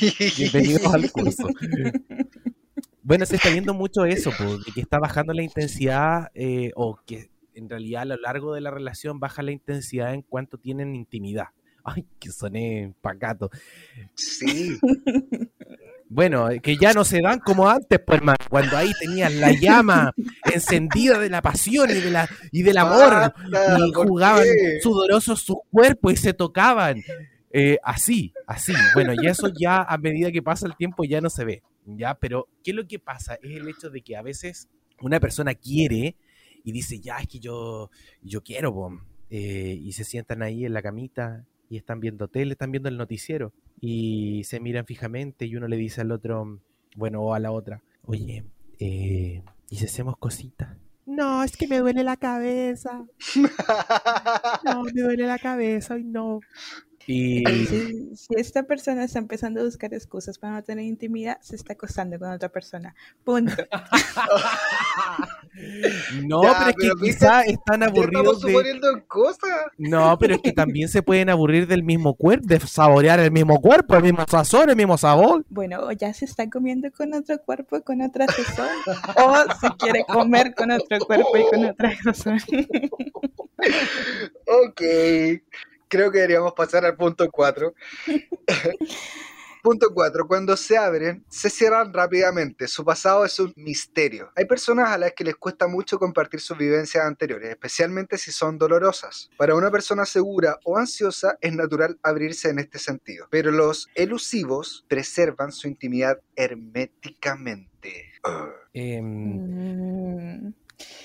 Bienvenidos al curso. Bueno, se está viendo mucho eso, de que está bajando la intensidad eh, o que en realidad a lo largo de la relación baja la intensidad en cuanto tienen intimidad. Ay, que soné pacato. Sí. Bueno, que ya no se dan como antes, pues, hermano, cuando ahí tenían la llama encendida de la pasión y, de la, y del amor, Basta, y ¿por jugaban sudorosos sus cuerpos y se tocaban. Eh, así, así. Bueno, y eso ya a medida que pasa el tiempo ya no se ve, ¿ya? Pero, ¿qué es lo que pasa? Es el hecho de que a veces una persona quiere y dice, ya, es que yo, yo quiero, po", eh, y se sientan ahí en la camita y están viendo tele, están viendo el noticiero y se miran fijamente y uno le dice al otro, bueno, o a la otra, oye, eh, ¿y si hacemos cositas? No, es que me duele la cabeza. No, me duele la cabeza y no. Y Si, si esta persona está empezando a buscar excusas para no tener intimidad, se está acostando con otra persona. Punto. no, Ya, pero es que pero quizá están aburridos estamos de. cosas. No, pero es que también se pueden aburrir del mismo cuerpo, de saborear el mismo cuerpo, el mismo sazón, el mismo sabor. Bueno, o ya se está comiendo con otro cuerpo, con otra sazón, o se quiere comer con otro cuerpo y con otra sazón. Ok, creo que deberíamos pasar al punto 4. Punto 4. Cuando se abren, se cierran rápidamente. Su pasado es un misterio. Hay personas a las que les cuesta mucho compartir sus vivencias anteriores, especialmente si son dolorosas. Para una persona segura o ansiosa es natural abrirse en este sentido, pero los elusivos preservan su intimidad herméticamente. Em, mm.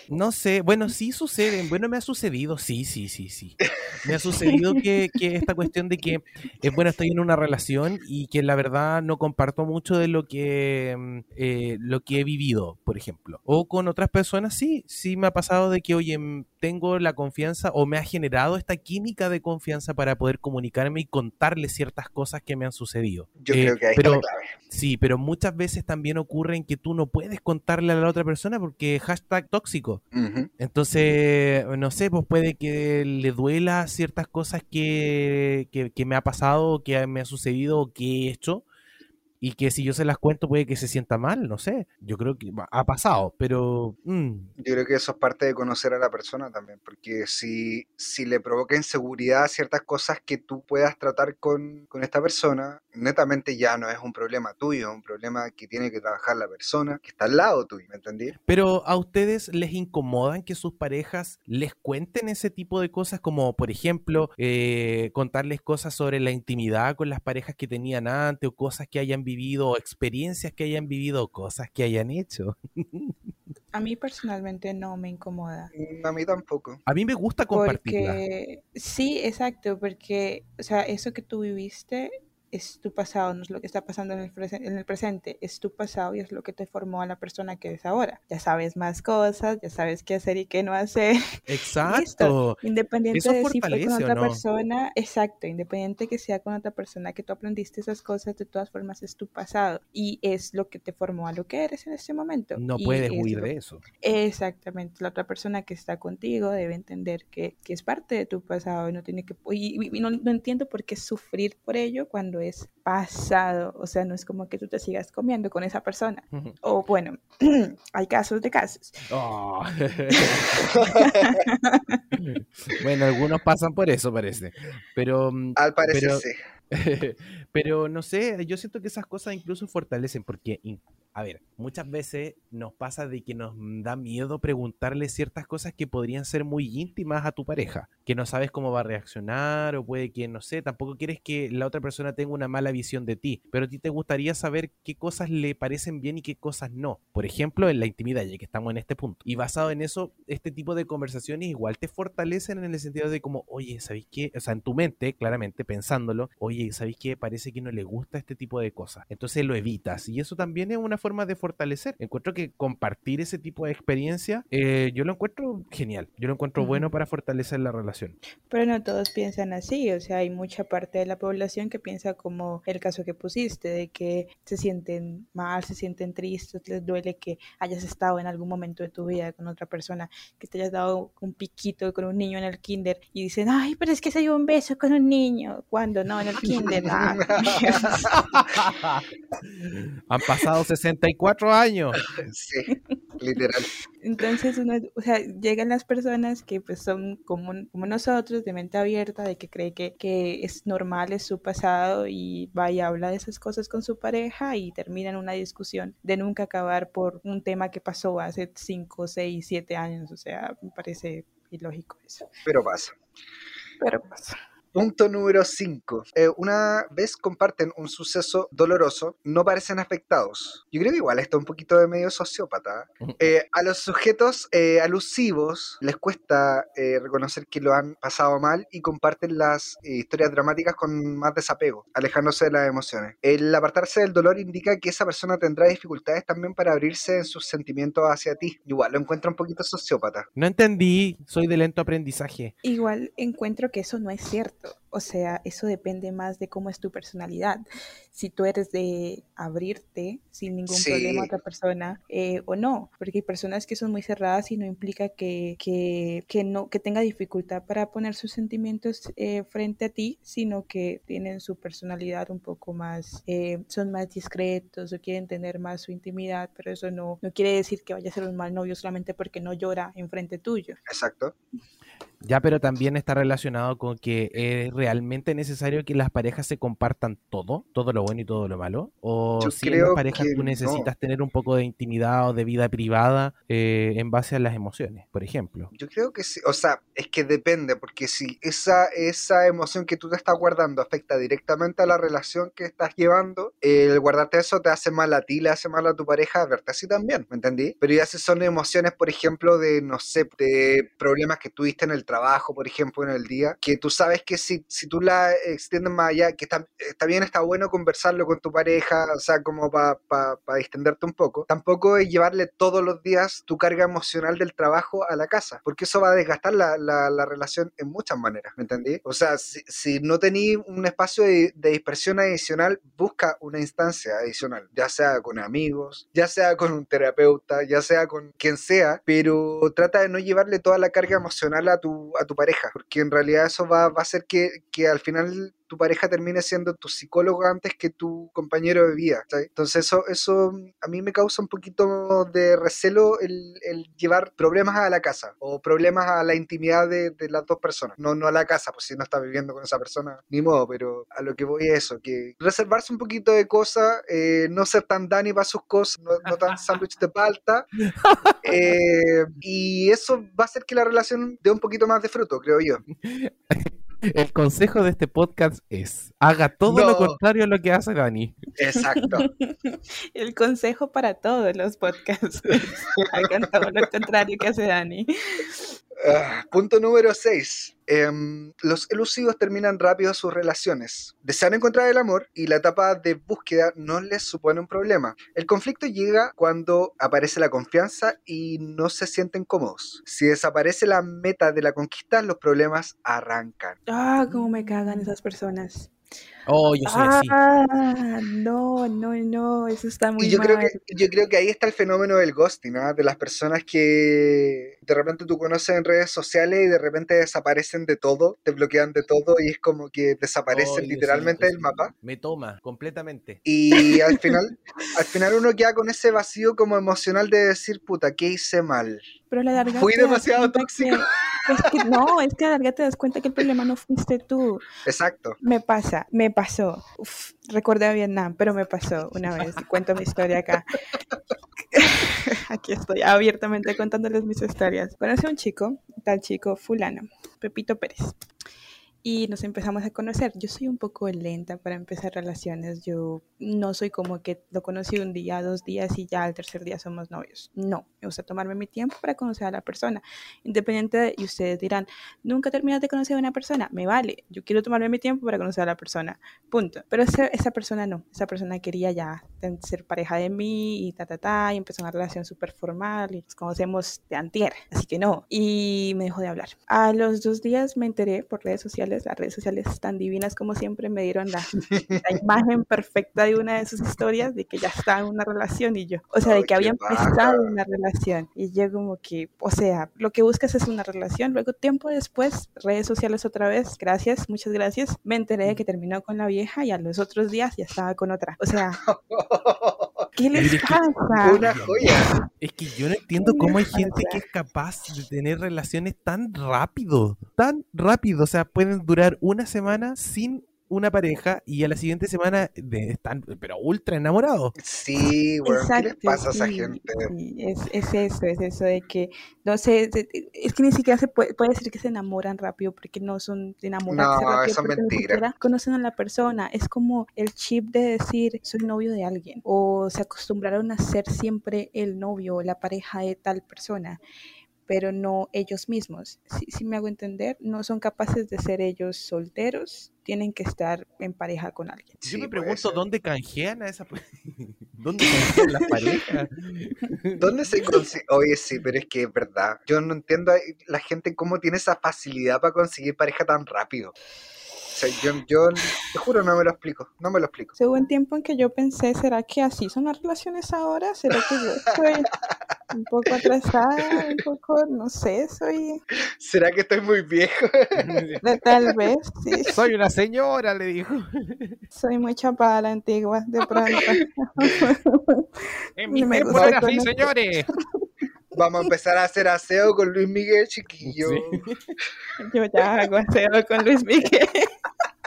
No sé, bueno, sí sucede, bueno, me ha sucedido, sí, sí, sí, sí. Me ha sucedido que, que esta cuestión de que, eh, bueno, estoy en una relación y que la verdad no comparto mucho de lo que, mm, eh, lo que he vivido, por ejemplo. O con otras personas, sí, sí me ha pasado de que, oye, mm, tengo la confianza o me ha generado esta química de confianza para poder comunicarme y contarle ciertas cosas que me han sucedido. Yo creo Eh, que ahí pero, está la clave. Sí, pero muchas veces también ocurre en que tú no puedes contarle a la otra persona porque hashtag tóxico. Ujú. Entonces, no sé, pues puede que le duela ciertas cosas que, que, que me ha pasado, que me ha sucedido que he hecho. Y que si yo se las cuento puede que se sienta mal, no sé. Yo creo que ha pasado, pero... mm, Yo creo que eso es parte de conocer a la persona también, porque si, si le provoca inseguridad ciertas cosas que tú puedas tratar con, con esta persona, netamente ya no es un problema tuyo, es un problema que tiene que trabajar la persona que está al lado tuyo, ¿me entendí? Pero a ustedes les incomodan que sus parejas les cuenten ese tipo de cosas, como por ejemplo eh, contarles cosas sobre la intimidad con las parejas que tenían antes, o cosas que hayan vivido, o experiencias que hayan vivido, o cosas que hayan hecho. A mí personalmente no me incomoda. Mm, A mí tampoco. A mí me gusta compartirla. Porque sí, exacto, porque, o sea, eso que tú viviste es tu pasado, no es lo que está pasando en el, en el presente, es tu pasado y es lo que te formó a la persona que eres ahora. Ya sabes más cosas, ya sabes qué hacer y qué no hacer. Exacto. Listo. Independiente Eso de si fue con fortalece, ¿o otra no? persona, exacto, independiente que sea con otra persona que tú aprendiste esas cosas, de todas formas es tu pasado y es lo que te formó a lo que eres en este momento. No Y puedes es huir lo- de eso. Exactamente, la otra persona que está contigo debe entender que, que es parte de tu pasado y no tiene que y, y- y no, no entiendo por qué sufrir por ello cuando es pasado, o sea, no es como que tú te sigas comiendo con esa persona. O bueno, hay casos de casos. Oh. bueno, algunos pasan por eso, parece. Pero, mm, Al parecer Pero- sí. Pero no sé, yo siento que esas cosas incluso fortalecen, porque, a ver, muchas veces nos pasa de que nos da miedo preguntarle ciertas cosas que podrían ser muy íntimas a tu pareja, que no sabes cómo va a reaccionar o puede que, no sé, tampoco quieres que la otra persona tenga una mala visión de ti, pero a ti te gustaría saber qué cosas le parecen bien y qué cosas no. Por ejemplo, en la intimidad, ya que estamos en este punto. Y basado en eso, este tipo de conversaciones igual te fortalecen en el sentido de como, oye, ¿sabéis qué? O sea, en tu mente, claramente, pensándolo, oye, ¿sabéis qué? Parece que no le gusta este tipo de cosas. Entonces lo evitas. Y eso también es una forma de fortalecer. Encuentro que compartir ese tipo de experiencia, eh, yo lo encuentro genial. Yo lo encuentro Ujú. bueno para fortalecer la relación. Pero no todos piensan así, o sea, hay mucha parte de la población que piensa como el caso que pusiste, de que se sienten mal, se sienten tristes, les duele que hayas estado en algún momento de tu vida con otra persona, que te hayas dado un piquito con un niño en el kinder y dicen, ay, pero es que se dio un beso con un niño, cuando no, en el kinder. Ah, Han pasado 64 años. sí, literal. Entonces, uno, o sea, llegan las personas que pues son como, como nosotros, de mente abierta, de que cree que, que es normal, es su pasado y va y habla de esas cosas con su pareja y termina en una discusión de nunca acabar por un tema que pasó hace 5, 6, 7 años. O sea, me parece ilógico eso. Pero pasa. Pero pasa. Punto número 5. una vez comparten un suceso doloroso, no parecen afectados. Yo creo que igual está un poquito de medio sociópata. Eh, a los sujetos eh, alusivos les cuesta eh, reconocer que lo han pasado mal y comparten las eh, historias dramáticas con más desapego, alejándose de las emociones. El apartarse del dolor indica que esa persona tendrá dificultades también para abrirse en sus sentimientos hacia ti. Igual lo encuentro un poquito sociópata. No entendí, soy de lento aprendizaje. Igual encuentro que eso no es cierto. O sea, eso depende más de cómo es tu personalidad. Si tú eres de abrirte sin ningún Sí. problema a otra persona eh, o no. Porque hay personas que son muy cerradas y no implica que, que, que no, que tenga dificultad para poner sus sentimientos eh, frente a ti, sino que tienen su personalidad un poco más, eh, son más discretos o quieren tener más su intimidad, pero eso no, no quiere decir que vaya a ser un mal novio solamente porque no llora enfrente tuyo. Exacto. Ya, pero también está relacionado con que es realmente necesario que las parejas se compartan todo, todo lo bueno y todo lo malo. O Yo si en las parejas tú necesitas tener un poco de intimidad o de vida privada eh, en base a las emociones, por ejemplo. Yo creo que sí, o sea, es que depende, porque si esa, esa emoción que tú te estás guardando afecta directamente a la relación que estás llevando, el guardarte eso te hace mal a ti, le hace mal a tu pareja, verte así también, ¿me entendí? Pero ya si son emociones, por ejemplo, de, no sé, de problemas que tuviste en el trabajo, por ejemplo, en el día, que tú sabes que si, si tú la extiendes más allá, que está, está bien, está bueno conversarlo con tu pareja, o sea, como para distenderte un poco, tampoco es llevarle todos los días tu carga emocional del trabajo a la casa, porque eso va a desgastar la, la, la relación en muchas maneras, ¿me entendí? O sea, si, si no tenéis un espacio de, de dispersión adicional, busca una instancia adicional, ya sea con amigos, ya sea con un terapeuta, ya sea con quien sea, pero trata de no llevarle toda la carga emocional a tu, a tu pareja, porque en realidad eso va, va a hacer que, que al final tu pareja termine siendo tu psicólogo antes que tu compañero de vida. Entonces eso, eso a mí me causa un poquito de recelo el, el llevar problemas a la casa o problemas a la intimidad de, de, las dos personas. No, no a la casa, pues si no estás viviendo con esa persona, ni modo, pero a lo que voy es eso, que reservarse un poquito de cosas, eh, no ser tan Dani para sus cosas, no, no tan sándwich de palta, eh, y eso va a hacer que la relación dé un poquito más de fruto, creo yo. El consejo de este podcast es, haga todo no. lo contrario a lo que hace Dani. Exacto. El consejo para todos los podcasts. Hagan todo lo contrario que hace Dani. Uh, punto número 6. Eh, los elusivos terminan rápido sus relaciones. Desean encontrar el amor y la etapa de búsqueda no les supone un problema. El conflicto llega cuando aparece la confianza y no se sienten cómodos. Si desaparece la meta de la conquista, los problemas arrancan. Ah, cómo me cagan esas personas. Oh, yo soy así. Ah, no, no, no, eso está muy y yo mal. creo que yo creo que ahí está el fenómeno del ghosting, ¿no? De las personas que de repente tú conoces en redes sociales y de repente desaparecen de todo, te bloquean de todo y es como que desaparecen Oh, literalmente del mapa. Me toma completamente. Y al final, al final uno queda con ese vacío como emocional de decir, puta, ¿qué hice mal? Pero la larga Fui demasiado tóxico. que- es que no, es que a la larga te das cuenta que el problema no fuiste tú. Exacto. Me pasa, me pasó. Uf, recordé a Vietnam, pero me pasó una vez. Cuento mi historia acá. Aquí estoy abiertamente contándoles mis historias. Conocí a un chico, tal chico, fulano, Pepito Pérez. Y nos empezamos a conocer. Yo soy un poco lenta para empezar relaciones. Yo no soy como que lo conocí un día, dos días y ya al tercer día somos novios. No, me gusta tomarme mi tiempo para conocer a la persona. Independiente de, y ustedes dirán, nunca terminas de conocer a una persona. Me vale, yo quiero tomarme mi tiempo para conocer a la persona. Punto. Pero ese- esa persona no. Esa persona quería ya ser pareja de mí y ta, ta, ta. Y empezó una relación súper formal y nos conocemos de antier. Así que no. Y me dejó de hablar. A los dos días me enteré por redes sociales. Las redes sociales tan divinas como siempre me dieron la, la imagen perfecta de una de sus historias de que ya estaba en una relación y yo. O sea, de que había empezado una relación. Y yo como que, o sea, lo que buscas es una relación. Luego, tiempo después, redes sociales otra vez. Gracias, muchas gracias. Me enteré de que terminó con la vieja y a los otros días ya estaba con otra. O sea, ¿qué les que- pasa? Una joya. Es que yo no entiendo ¿Qué cómo hay gente pasa? que es capaz de tener relaciones tan rápido, tan rápido. O sea, pueden durar una semana sin una pareja y a la siguiente semana de- están, pero ultra enamorados. Sí, bueno, ¿qué les pasa a esa gente? sí, es, es eso, es eso de que, no sé, es que ni siquiera se puede, puede decir que se enamoran rápido porque no son de enamorarse No, rápido, eso es mentira. conocen a la persona, es como el chip de decir soy novio de alguien o se acostumbraron a ser siempre el novio o la pareja de tal persona pero no ellos mismos. Si, si me hago entender, no son capaces de ser ellos solteros, tienen que estar en pareja con alguien. Yo Sí, me pregunto dónde canjean a esa ¿Dónde canjean las parejas? ¿Dónde se consigue? Oye, sí, pero es que es verdad. Yo no entiendo a la gente cómo tiene esa facilidad para conseguir pareja tan rápido. Sea, yo, yo te juro, no me lo explico. No me lo explico. Hubo un tiempo en que yo pensé, ¿será que así son las relaciones ahora? ¿Será que yo estoy un poco atrasada? Un poco, no sé, soy... ¿Será que estoy muy viejo? Tal vez, sí, Soy una señora, le dijo. soy muy chapada a la antigua, de pronto. En mi Me tiempo era así, conocer. señores. Vamos a empezar a hacer aseo con Luis Miguel, chiquillo. Yo ya hago aseo con Luis Miguel.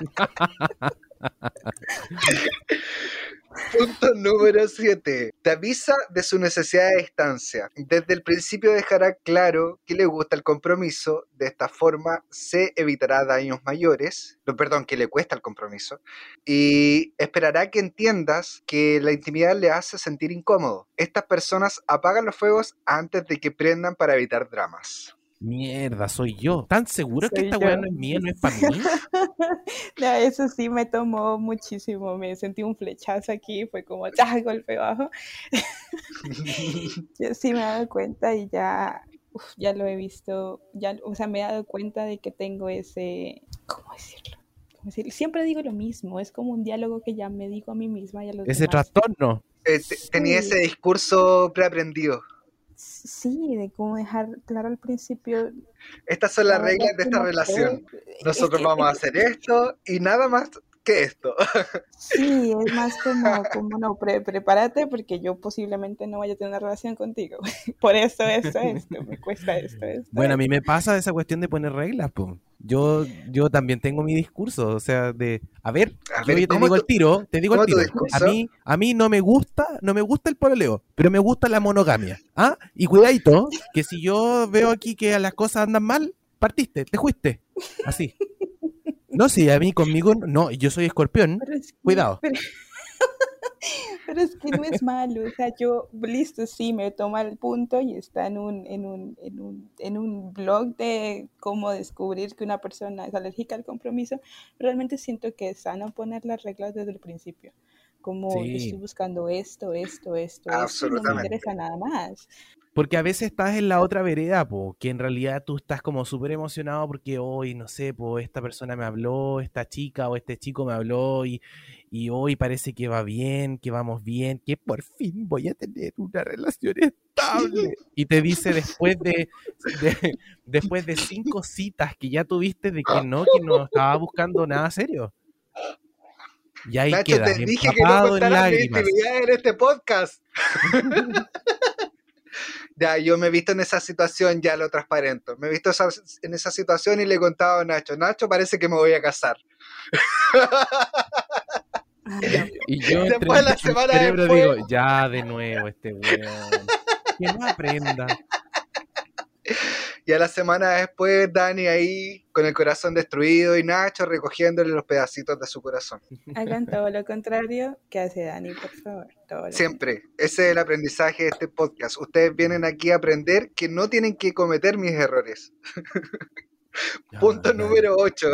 Punto número 7. Te avisa de su necesidad de distancia. Desde el principio dejará claro que le gusta el compromiso. De esta forma se evitará daños mayores. No, perdón, que le cuesta el compromiso. Y esperará que entiendas que la intimidad le hace sentir incómodo. Estas personas apagan los fuegos antes de que prendan para evitar dramas. Mierda, soy yo. ¿Tan seguro que esta weá no es mía, no es para mí? No, eso sí me tomó muchísimo. Me sentí un flechazo aquí, fue como ¡ah! golpe bajo. Yo sí me he dado cuenta y ya, uf, ya lo he visto, ya, o sea, me he dado cuenta de que tengo ese, ¿cómo decirlo? ¿Cómo decirlo? Siempre digo lo mismo, es como un diálogo que ya me digo a mí misma y a los Ese demás. trastorno. Eh, te- tenía Sí. ese discurso preaprendido. Sí, de cómo dejar claro al principio. Estas son las reglas de esta relación. Nosotros vamos a hacer esto y nada más que esto. Sí, es más como, como no, pre- prepárate porque yo posiblemente no vaya a tener una relación contigo. Por eso esto, esto, me cuesta esto, esto. Bueno, a mí me pasa esa cuestión de poner reglas, po. Yo, yo también tengo mi discurso, o sea, de, a ver, A yo te ¿cómo digo el tiro, te digo el tiro. A mí, a mí no me gusta, no me gusta el pololeo, pero me gusta la monogamia. ¿Ah? Y cuidadito, que si yo veo aquí que las cosas andan mal, partiste, te fuiste. Así. No, sí, a mí conmigo, no, yo soy escorpión. Pero es que- Cuidado. Pero, pero es que no es malo, o sea, yo, listo, sí, me toma el punto y está en un, en un, en un, en un blog de cómo descubrir que una persona es alérgica al compromiso, realmente siento que es sano poner las reglas desde el principio. Como yo Sí. estoy buscando esto, esto, esto, esto, y no me interesa nada más. Porque a veces estás en la otra vereda, po, que en realidad tú estás como súper emocionado porque hoy, no sé, po, esta persona me habló, esta chica o este chico me habló y, y hoy parece que va bien, que vamos bien, que por fin voy a tener una relación estable. Y te dice después de, de- después de cinco citas que ya tuviste de que no, que no estaba buscando nada serio. Y ahí Nacho, queda, te dije que no en lágrimas. intimidad en este podcast. ya, yo me he visto en esa situación, ya lo transparento. Me he visto esa- en esa situación y le he contado a Nacho, Nacho, parece que me voy a casar. Y yo Después, la semana cerebro después- digo, ya de nuevo este weón. Que no aprenda. Y a la semana después, Dani ahí con el corazón destruido y Nacho recogiéndole los pedacitos de su corazón. Hagan todo lo contrario que hace Dani, por favor. Todo Siempre. Ese es el aprendizaje de este podcast. Ustedes vienen aquí a aprender que no tienen que cometer mis errores. Punto número 8.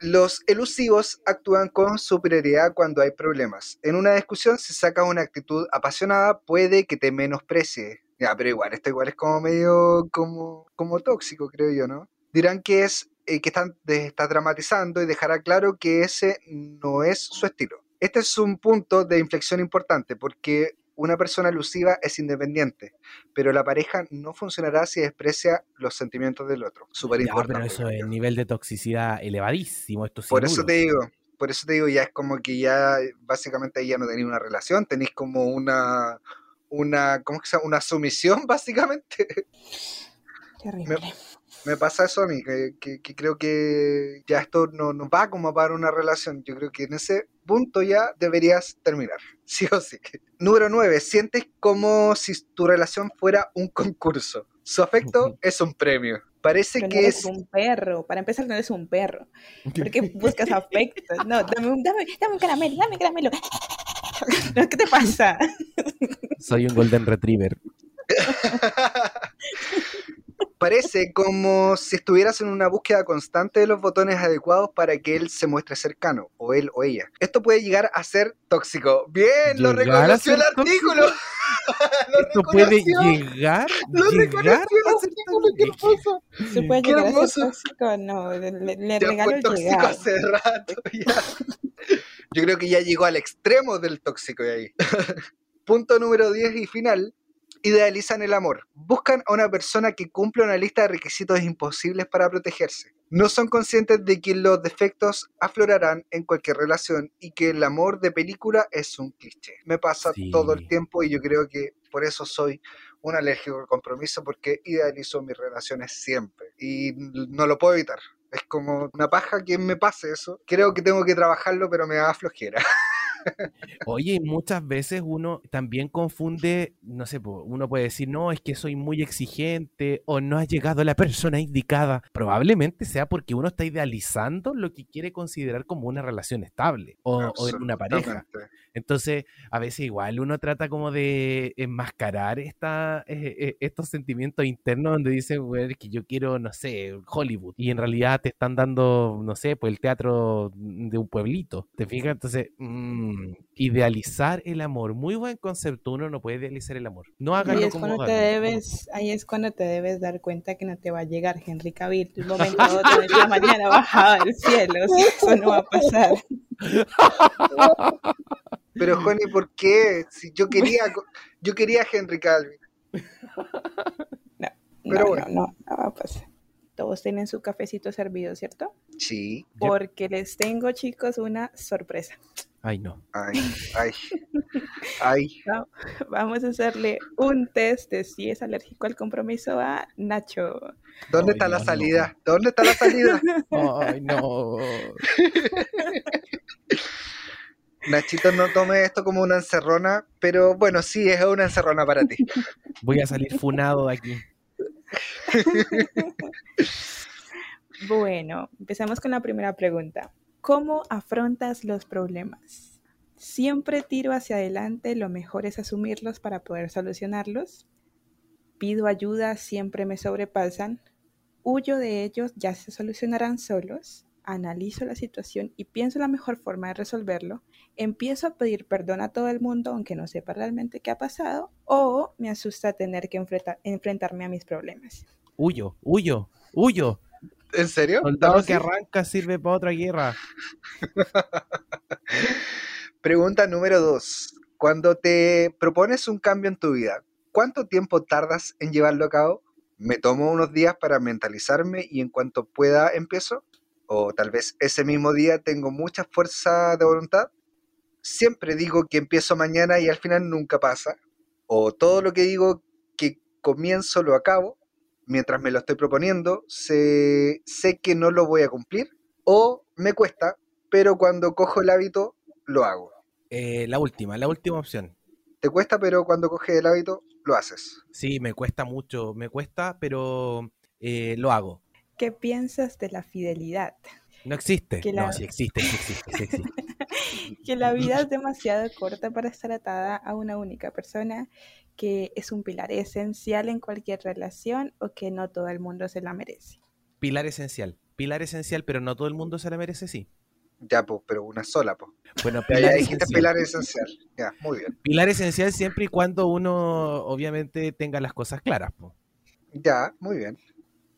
Los elusivos actúan con superioridad cuando hay problemas. En una discusión, si sacas una actitud apasionada, puede que te menosprecie. Ya, pero igual, esto igual es como medio como, como tóxico, creo yo, ¿no? Dirán que es eh, que están, está dramatizando y dejará claro que ese no es su estilo. Este es un punto de inflexión importante porque una persona elusiva es independiente, pero la pareja no funcionará si desprecia los sentimientos del otro. Súper importante. pero eso es nivel de toxicidad elevadísimo. Esto Por es eso te digo, por eso te digo, ya es como que ya básicamente ahí ya no tenéis una relación, tenéis como una, una, ¿cómo que se llama? Una sumisión, básicamente. Terrible. Me pasa eso a mí, que, que- que creo que ya esto no nos va como para una relación. Yo creo que en ese punto ya deberías terminar, sí o sí. Número 9. Sientes como si tu relación fuera un concurso. Su afecto es un premio. Parece Pero no que eres es... un perro. Para empezar, no eres un perro. ¿Por qué buscas afecto? No, dame un, dame, dame un caramelo, dame un caramelo. No, ¿Qué te pasa? Soy un Golden Retriever. Parece como si estuvieras en una búsqueda constante de los botones adecuados para que él se muestre cercano, o él o ella. Esto puede llegar a ser tóxico. Bien, lo ¿Llegar a reconoció el artículo. Lo Esto puede reconoció, llegar, Lo llegar reconoció el a ser artículo, qué hermoso. ¿Se puede llegar a ser tóxico? No, le, le- regalo el tóxico llegar. hace rato. ya. Yo creo que ya llegó al extremo del tóxico de ahí. Punto número 10 y final. Idealizan el amor. Buscan a una persona que cumpla una lista de requisitos imposibles para protegerse. No son conscientes de que los defectos aflorarán en cualquier relación y que el amor de película es un cliché. Me pasa Sí. todo el tiempo y yo creo que por eso soy un alérgico al compromiso porque idealizo mis relaciones siempre y no lo puedo evitar. Es como una paja que me pase eso. Creo que tengo que trabajarlo, pero me da flojera. Oye, muchas veces uno también confunde, no sé, uno puede decir, no, es que soy muy exigente o no ha llegado la persona indicada. Probablemente sea porque uno está idealizando lo que quiere considerar como una relación estable o, o en una pareja. Entonces, a veces igual uno trata como de enmascarar esta, eh, eh, estos sentimientos internos donde dicen, güey, que yo quiero, no sé, Hollywood. Y en realidad te están dando, no sé, pues el teatro de un pueblito. ¿Te fijas? Entonces, mmm, idealizar el amor. Muy buen concepto. Uno no puede idealizar el amor. No hagas ahí es cuando te debes, Ahí es cuando te debes dar cuenta que no te va a llegar Henry Cavill. Un momento otro de la mañana bajado del cielo. eso no va a pasar. Pero Johnny, ¿por qué? Si yo quería, yo quería a Henry Calvin. No, Pero bueno. no, no, no va a pasar. Todos tienen su cafecito servido, ¿cierto? Sí. Porque les tengo, chicos, una sorpresa. Ay, no. Ay, ay, ay. Vamos a hacerle un test de si es alérgico al compromiso a Nacho. ¿Dónde está la salida? ¿Dónde está la salida? Ay, no. Nachito, no tome esto como una encerrona, pero bueno, sí, es una encerrona para ti. Voy a salir funado de aquí. bueno, empezamos con la primera pregunta. ¿Cómo afrontas los problemas? ¿Siempre tiro hacia adelante? ¿Lo mejor es asumirlos para poder solucionarlos? ¿Pido ayuda? ¿Siempre me sobrepasan? ¿Huyo de ellos? ¿Ya se solucionarán solos? analizo la situación y pienso la mejor forma de resolverlo, empiezo a pedir perdón a todo el mundo aunque no sepa realmente qué ha pasado, o me asusta tener que enfrentarme a mis problemas. Huyo, huyo, huyo. ¿En serio? Soldado que arranca sirve para otra guerra. Pregunta número dos. Cuando te propones un cambio en tu vida, ¿cuánto tiempo tardas en llevarlo a cabo? ¿Me tomo unos días para mentalizarme y en cuanto pueda empiezo? o tal vez ese mismo día tengo mucha fuerza de voluntad, siempre digo que empiezo mañana y al final nunca pasa, o todo lo que digo que comienzo lo acabo, mientras me lo estoy proponiendo, sé, sé que no lo voy a cumplir, o me cuesta, pero cuando cojo el hábito, lo hago. Eh, la última, la última opción. Te cuesta, pero cuando coges el hábito, lo haces. Sí, me cuesta mucho, me cuesta, pero eh, lo hago. ¿Qué piensas de la fidelidad? No existe. No, sí existe, sí existe, sí existe. que la vida es demasiado corta para estar atada a una única persona, que es un pilar esencial en cualquier relación o que no todo el mundo se la merece. Pilar esencial, pilar esencial, pero no todo el mundo se la merece, sí. Ya, pues, pero una sola, pues. Bueno, pilar, esencial. pilar esencial. Ya, muy bien. Pilar esencial siempre y cuando uno, obviamente, tenga las cosas claras, pues. Ya, muy bien.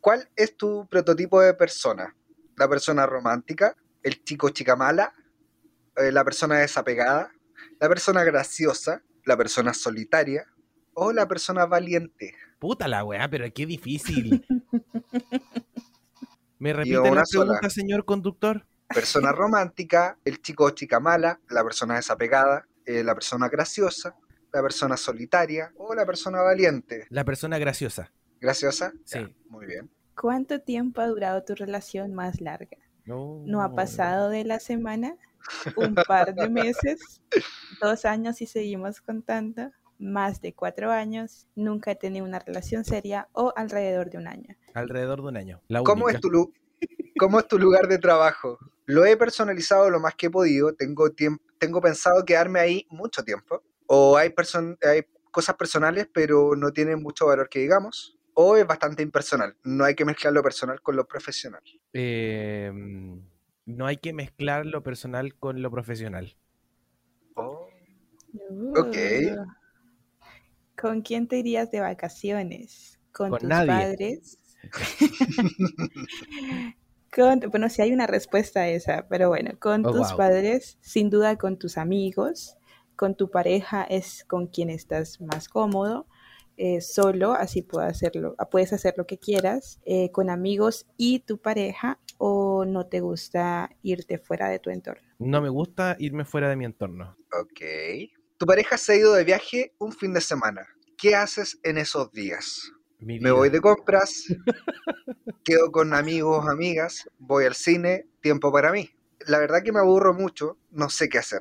¿Cuál es tu prototipo de persona? ¿La persona romántica? ¿El chico chica mala? Eh, ¿La persona desapegada? ¿La persona graciosa? ¿La persona solitaria? ¿O la persona valiente? Puta la weá, pero qué difícil. ¿Me repite la pregunta, señor conductor? Persona romántica, el chico o chica mala, la persona desapegada, eh, la persona graciosa, la persona solitaria o la persona valiente. La persona graciosa. ¿Graciosa? Sí. muy bien. ¿Cuánto tiempo ha durado tu relación más larga? No, ha pasado de la semana? ¿Un par de meses? ¿Dos años y seguimos contando? ¿Más de cuatro años? ¿Nunca he tenido una relación seria? ¿O alrededor de un año? Alrededor de un año. ¿Cómo, es tu, ¿Cómo es tu lugar de trabajo? Lo he personalizado lo más que he podido. Tengo, tengo pensado quedarme ahí mucho tiempo. ¿O hay, hay cosas personales pero no tienen mucho valor que digamos? o es bastante impersonal. No hay que mezclar lo personal con lo profesional. Em, no hay que mezclar lo personal con lo profesional. Oh. Ok. ¿Con quién te irías de vacaciones? ¿Con, tus padres? bueno, si hay una respuesta a esa, pero bueno, con oh, tus padres, sin duda con tus amigos, con tu pareja es con quien estás más cómodo, eh, solo, así puedes hacerlo, puedes hacer lo que quieras, eh, con amigos y tu pareja, o no te gusta irte fuera de tu entorno? No me gusta irme fuera de mi entorno. Ok. Tu pareja se ha ido de viaje un fin de semana. ¿qué haces en esos días? Me voy de compras, quedo con amigos, amigas, voy al cine, tiempo para mí. La verdad que me aburro mucho, no sé qué hacer.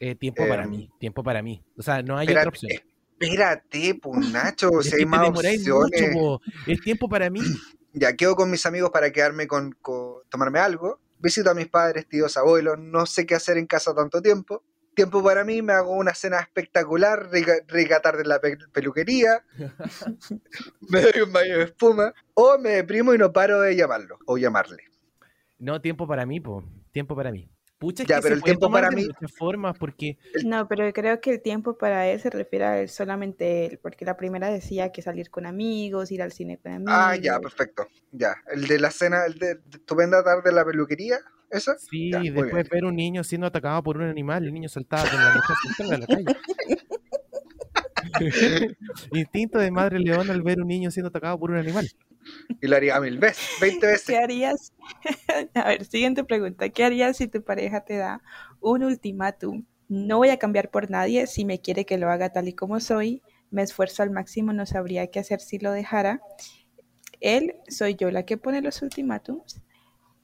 Eh, tiempo para Em, mí, tiempo para mí. O sea, no hay Espérate, otra opción. espérate, pues Nacho, si hay más opciones. mucho. Es tiempo para mí. Ya quedo con mis amigos para quedarme con, con- tomarme algo. Visito a mis padres, tíos, abuelos. No sé qué hacer en casa tanto tiempo. Tiempo para mí, me hago una cena espectacular, rica, rica tarde en la pe- peluquería. me doy un baño de espuma. O me deprimo y no paro de llamarlo o llamarle. No, tiempo para mí, po. Tiempo para mí. Pucha, es Ya, que pero se el puede tiempo para de mí- muchas formas porque No, pero creo que el tiempo para él se refiere a él solamente él, porque la primera decía que salir con amigos, ir al cine con amigos. Ah, ya, perfecto. Ya. El de la cena, el de, de estupenda tarde en la peluquería, ¿eso? sí, Ya, después ver un niño siendo atacado por un animal, el niño saltaba con la mujer saltando en la calle. Instinto de madre león al ver un niño siendo atacado por un animal. Y lo haría mil veces, 20 ¿Qué veces. harías? A ver, siguiente pregunta. ¿Qué harías si tu pareja te da un ultimátum? No voy a cambiar por nadie, si me quiere que lo haga tal y como soy, me esfuerzo al máximo, no sabría qué hacer si lo dejara. Él, soy yo la que pone los ultimátums.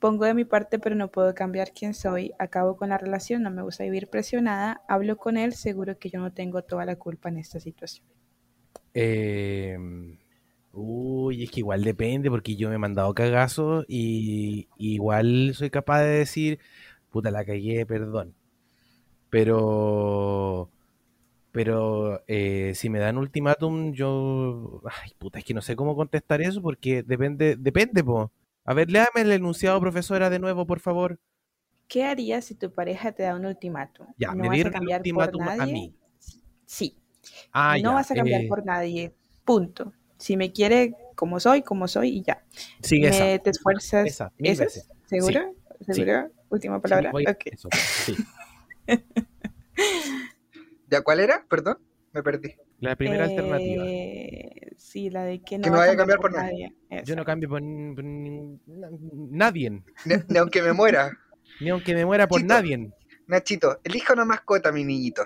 Pongo de mi parte, pero no puedo cambiar quién soy. Acabo con la relación, no me gusta vivir presionada. Hablo con él, seguro que yo no tengo toda la culpa en esta situación. Eh, uy, es que igual depende porque yo me he mandado cagazos y igual soy capaz de decir, puta, la cagué, perdón. Pero, pero eh, si me dan ultimátum, yo, ay, puta, es que no sé cómo contestar eso porque depende, depende, po. A ver, léame el enunciado, profesora, de nuevo, por favor. ¿Qué harías si tu pareja te da un ultimátum? Ya, ¿No me vas a dieron el cambiar por ultimátum a nadie? mí. Sí. Ah, no ya, vas a cambiar eh, por nadie. Punto. Si me quiere como soy, como soy y ya. sí, me, esa, te esfuerzas. esa, mil ¿Esa? veces. ¿Segura? sí. ¿Segura? Última Sí, palabra. a- eso, sí. ¿Ya cuál era? Perdón, me perdí. La primera alternativa. Eh, Sí, la de que no, Que no vaya a cambiar por por nadie. Yo no cambio por, por nadie, Ni, ni aunque me muera. ni aunque me muera por Chito. nadie. Nachito, elija una mascota, mi niñito.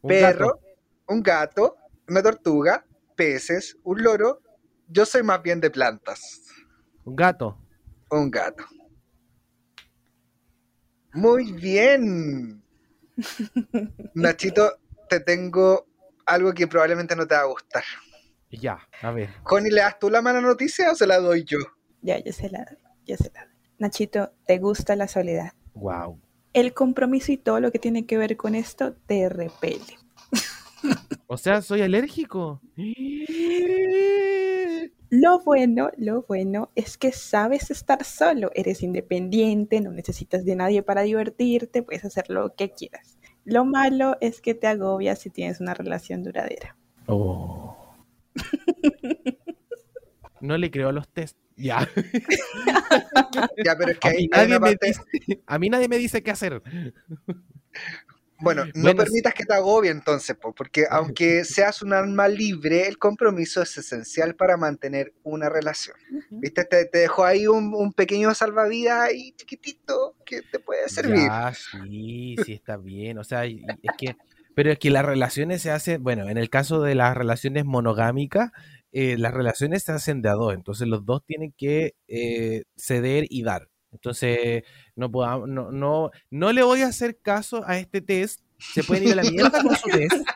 Un Perro, gato. un gato, una tortuga, peces, un loro. Yo soy más bien de plantas. Un gato. Un gato. Muy bien. Nachito, te tengo algo que probablemente no te va a gustar. Ya, a ver. Connie, ¿le das tú la mala noticia o se la doy yo? Ya, ya se la doy. Ya se la doy. Nachito, ¿te gusta la soledad? Wow. El compromiso y todo lo que tiene que ver con esto te repele. O sea, soy alérgico. Lo bueno, lo bueno es que sabes estar solo, eres independiente, no necesitas de nadie para divertirte, puedes hacer lo que quieras. Lo malo es que te agobias si tienes una relación duradera. Oh. No le creo a los test. Ya. Ya, pero es que A hay, mí, hay nadie me parte. dice, a mí nadie me dice qué hacer. Bueno, no Bueno, permitas que te agobie entonces, po, porque aunque seas un alma libre, el compromiso es esencial para mantener una relación. ¿Viste? Te, te dejo ahí un, un pequeño salvavidas ahí chiquitito que te puede servir. Ya, sí, sí está bien. O sea, es que, pero es que las relaciones se hacen, bueno, en el caso de las relaciones monogámicas, eh, las relaciones se hacen de a dos, entonces los dos tienen que eh, ceder y dar. Entonces, no, podamos, no, no, no le voy a hacer caso a este test. Se pueden ir a la mierda con su test.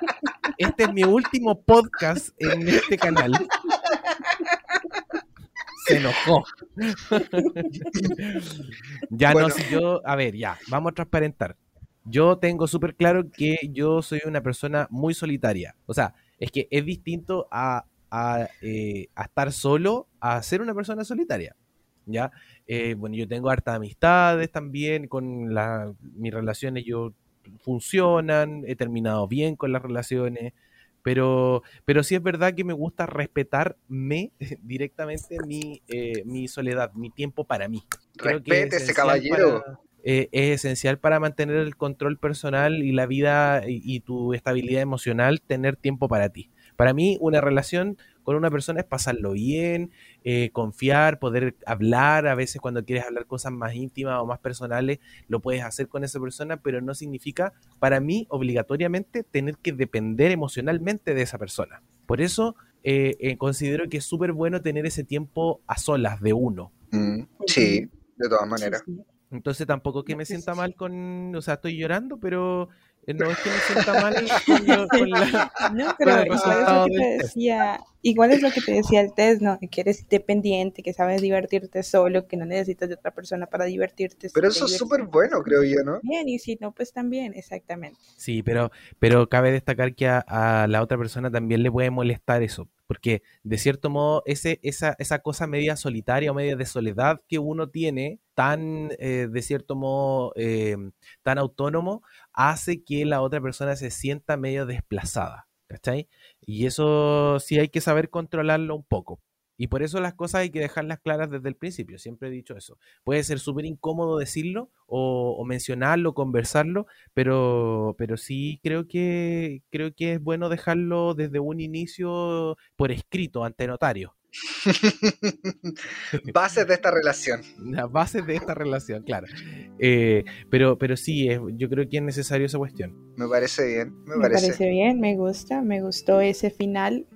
Este es mi último podcast en este canal. Se enojó. ya Bueno. no, si yo, a ver, ya, vamos a transparentar. Yo tengo súper claro que yo soy una persona muy solitaria. O sea, es que es distinto a, a, eh, a estar solo a ser una persona solitaria. ¿Ya? Eh, bueno, yo tengo hartas amistades también, con la, mis relaciones yo funcionan, he terminado bien con las relaciones, pero, pero sí es verdad que me gusta respetarme directamente mi, eh, mi soledad, mi tiempo para mí. Creo Respete ese caballero. para- eh, es esencial para mantener el control personal y la vida y, y tu estabilidad emocional, tener tiempo para ti. Para mí, una relación con una persona es pasarlo bien, eh, confiar, poder hablar, a veces cuando quieres hablar cosas más íntimas o más personales, lo puedes hacer con esa persona, pero no significa para mí obligatoriamente tener que depender emocionalmente de esa persona. Por eso eh, eh, considero que es súper bueno tener ese tiempo a solas de uno. Mm, sí, de todas maneras. Sí, sí. Entonces tampoco que me sienta mal con, o sea, estoy llorando, pero no es que me sienta mal con, lo- con la... No, pero igual es lo que te decía, igual es lo que te decía el test, ¿no? Que eres independiente, que sabes divertirte solo, que no necesitas de otra persona para divertirte. Pero eso es súper bueno, creo yo, ¿no? Bien, y si no, pues también, exactamente. Sí, pero, pero cabe destacar que a, a la otra persona también le puede molestar eso, porque de cierto modo ese, esa, esa cosa media solitaria o media de soledad que uno tiene, tan eh, de cierto modo eh, tan autónomo, hace que la otra persona se sienta medio desplazada, ¿cachai? Y eso sí hay que saber controlarlo un poco. Y por eso las cosas hay que dejarlas claras desde el principio, siempre he dicho eso. Puede ser súper incómodo decirlo o, o mencionarlo, conversarlo, pero, pero sí creo que, creo que es bueno dejarlo desde un inicio por escrito ante notario. Bases de esta relación. Las bases de esta relación, claro. Eh, pero, pero sí, es- yo creo que es necesario esa cuestión. Me parece bien, me Me parece. parece bien, me gusta, me gustó ese final,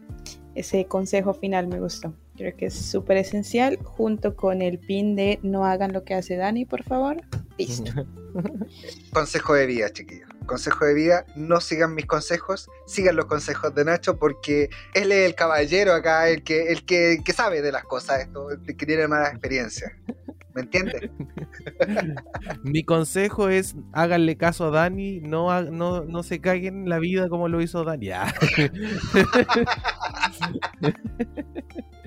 ese consejo final me gustó. Creo que es súper esencial, junto con el pin de no hagan lo que hace Dani, por favor. Listo. Consejo de vida, chiquillos. Consejo de vida, no sigan mis consejos, sigan los consejos de Nacho porque él es el caballero acá, el que, el que, que sabe de las cosas, esto, el que tiene más experiencia. ¿Me entiendes? Mi consejo es háganle caso a Dani, no, no, no se caguen la vida como lo hizo Dani.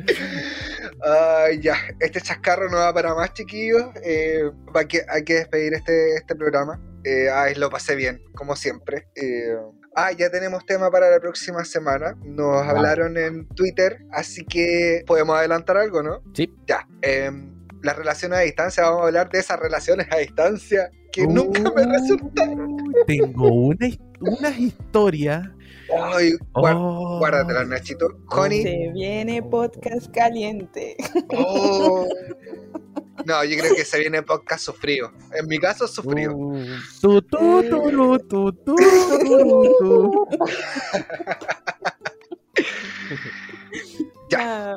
Ay, ya, este chascarro no va para más, chiquillos. Eh, va que, hay que despedir este, este programa. Eh, ay, lo pasé bien, como siempre. Eh, ah, ya tenemos tema para la próxima semana. Nos hablaron en Twitter, así que podemos adelantar algo, ¿no? Sí. Ya. em, las relaciones a distancia, vamos a hablar de esas relaciones a distancia que nunca me resultaron. Tengo una, unas historias. Ay, Oh. guárdatela, Nachito. Honey. Se viene podcast caliente. Oh. No, yo creo que se viene podcast sufrido. En mi caso, sufrido. Uh, tu, tu, turu, tu, tu, turu, tu. Ya.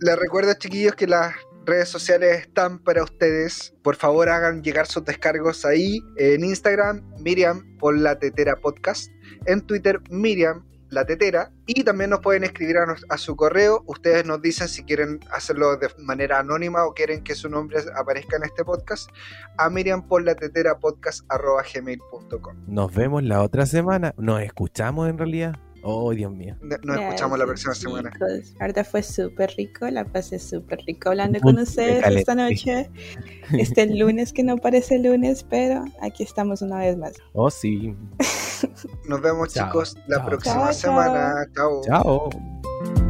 Les recuerdo, chiquillos, que las redes sociales están para ustedes. Por favor, hagan llegar sus descargos ahí. En Instagram, Miriam por la Tetera Podcast. En Twitter, Miriam la Tetera. Y también nos pueden escribir a, nos- a su correo. Ustedes nos dicen si quieren hacerlo de manera anónima o quieren que su nombre aparezca en este podcast. A Miriam por la Tetera Podcast arroba gmail.com. Nos vemos la otra semana. Nos escuchamos en realidad. Oh, Dios mío. Nos escuchamos la próxima semana. chicos. Ahorita fue súper rico, la pasé súper rico hablando con ustedes esta noche. Este lunes que no parece lunes, pero aquí estamos una vez más. Oh, sí. Nos vemos, chicos, la próxima semana. Chao. Chao.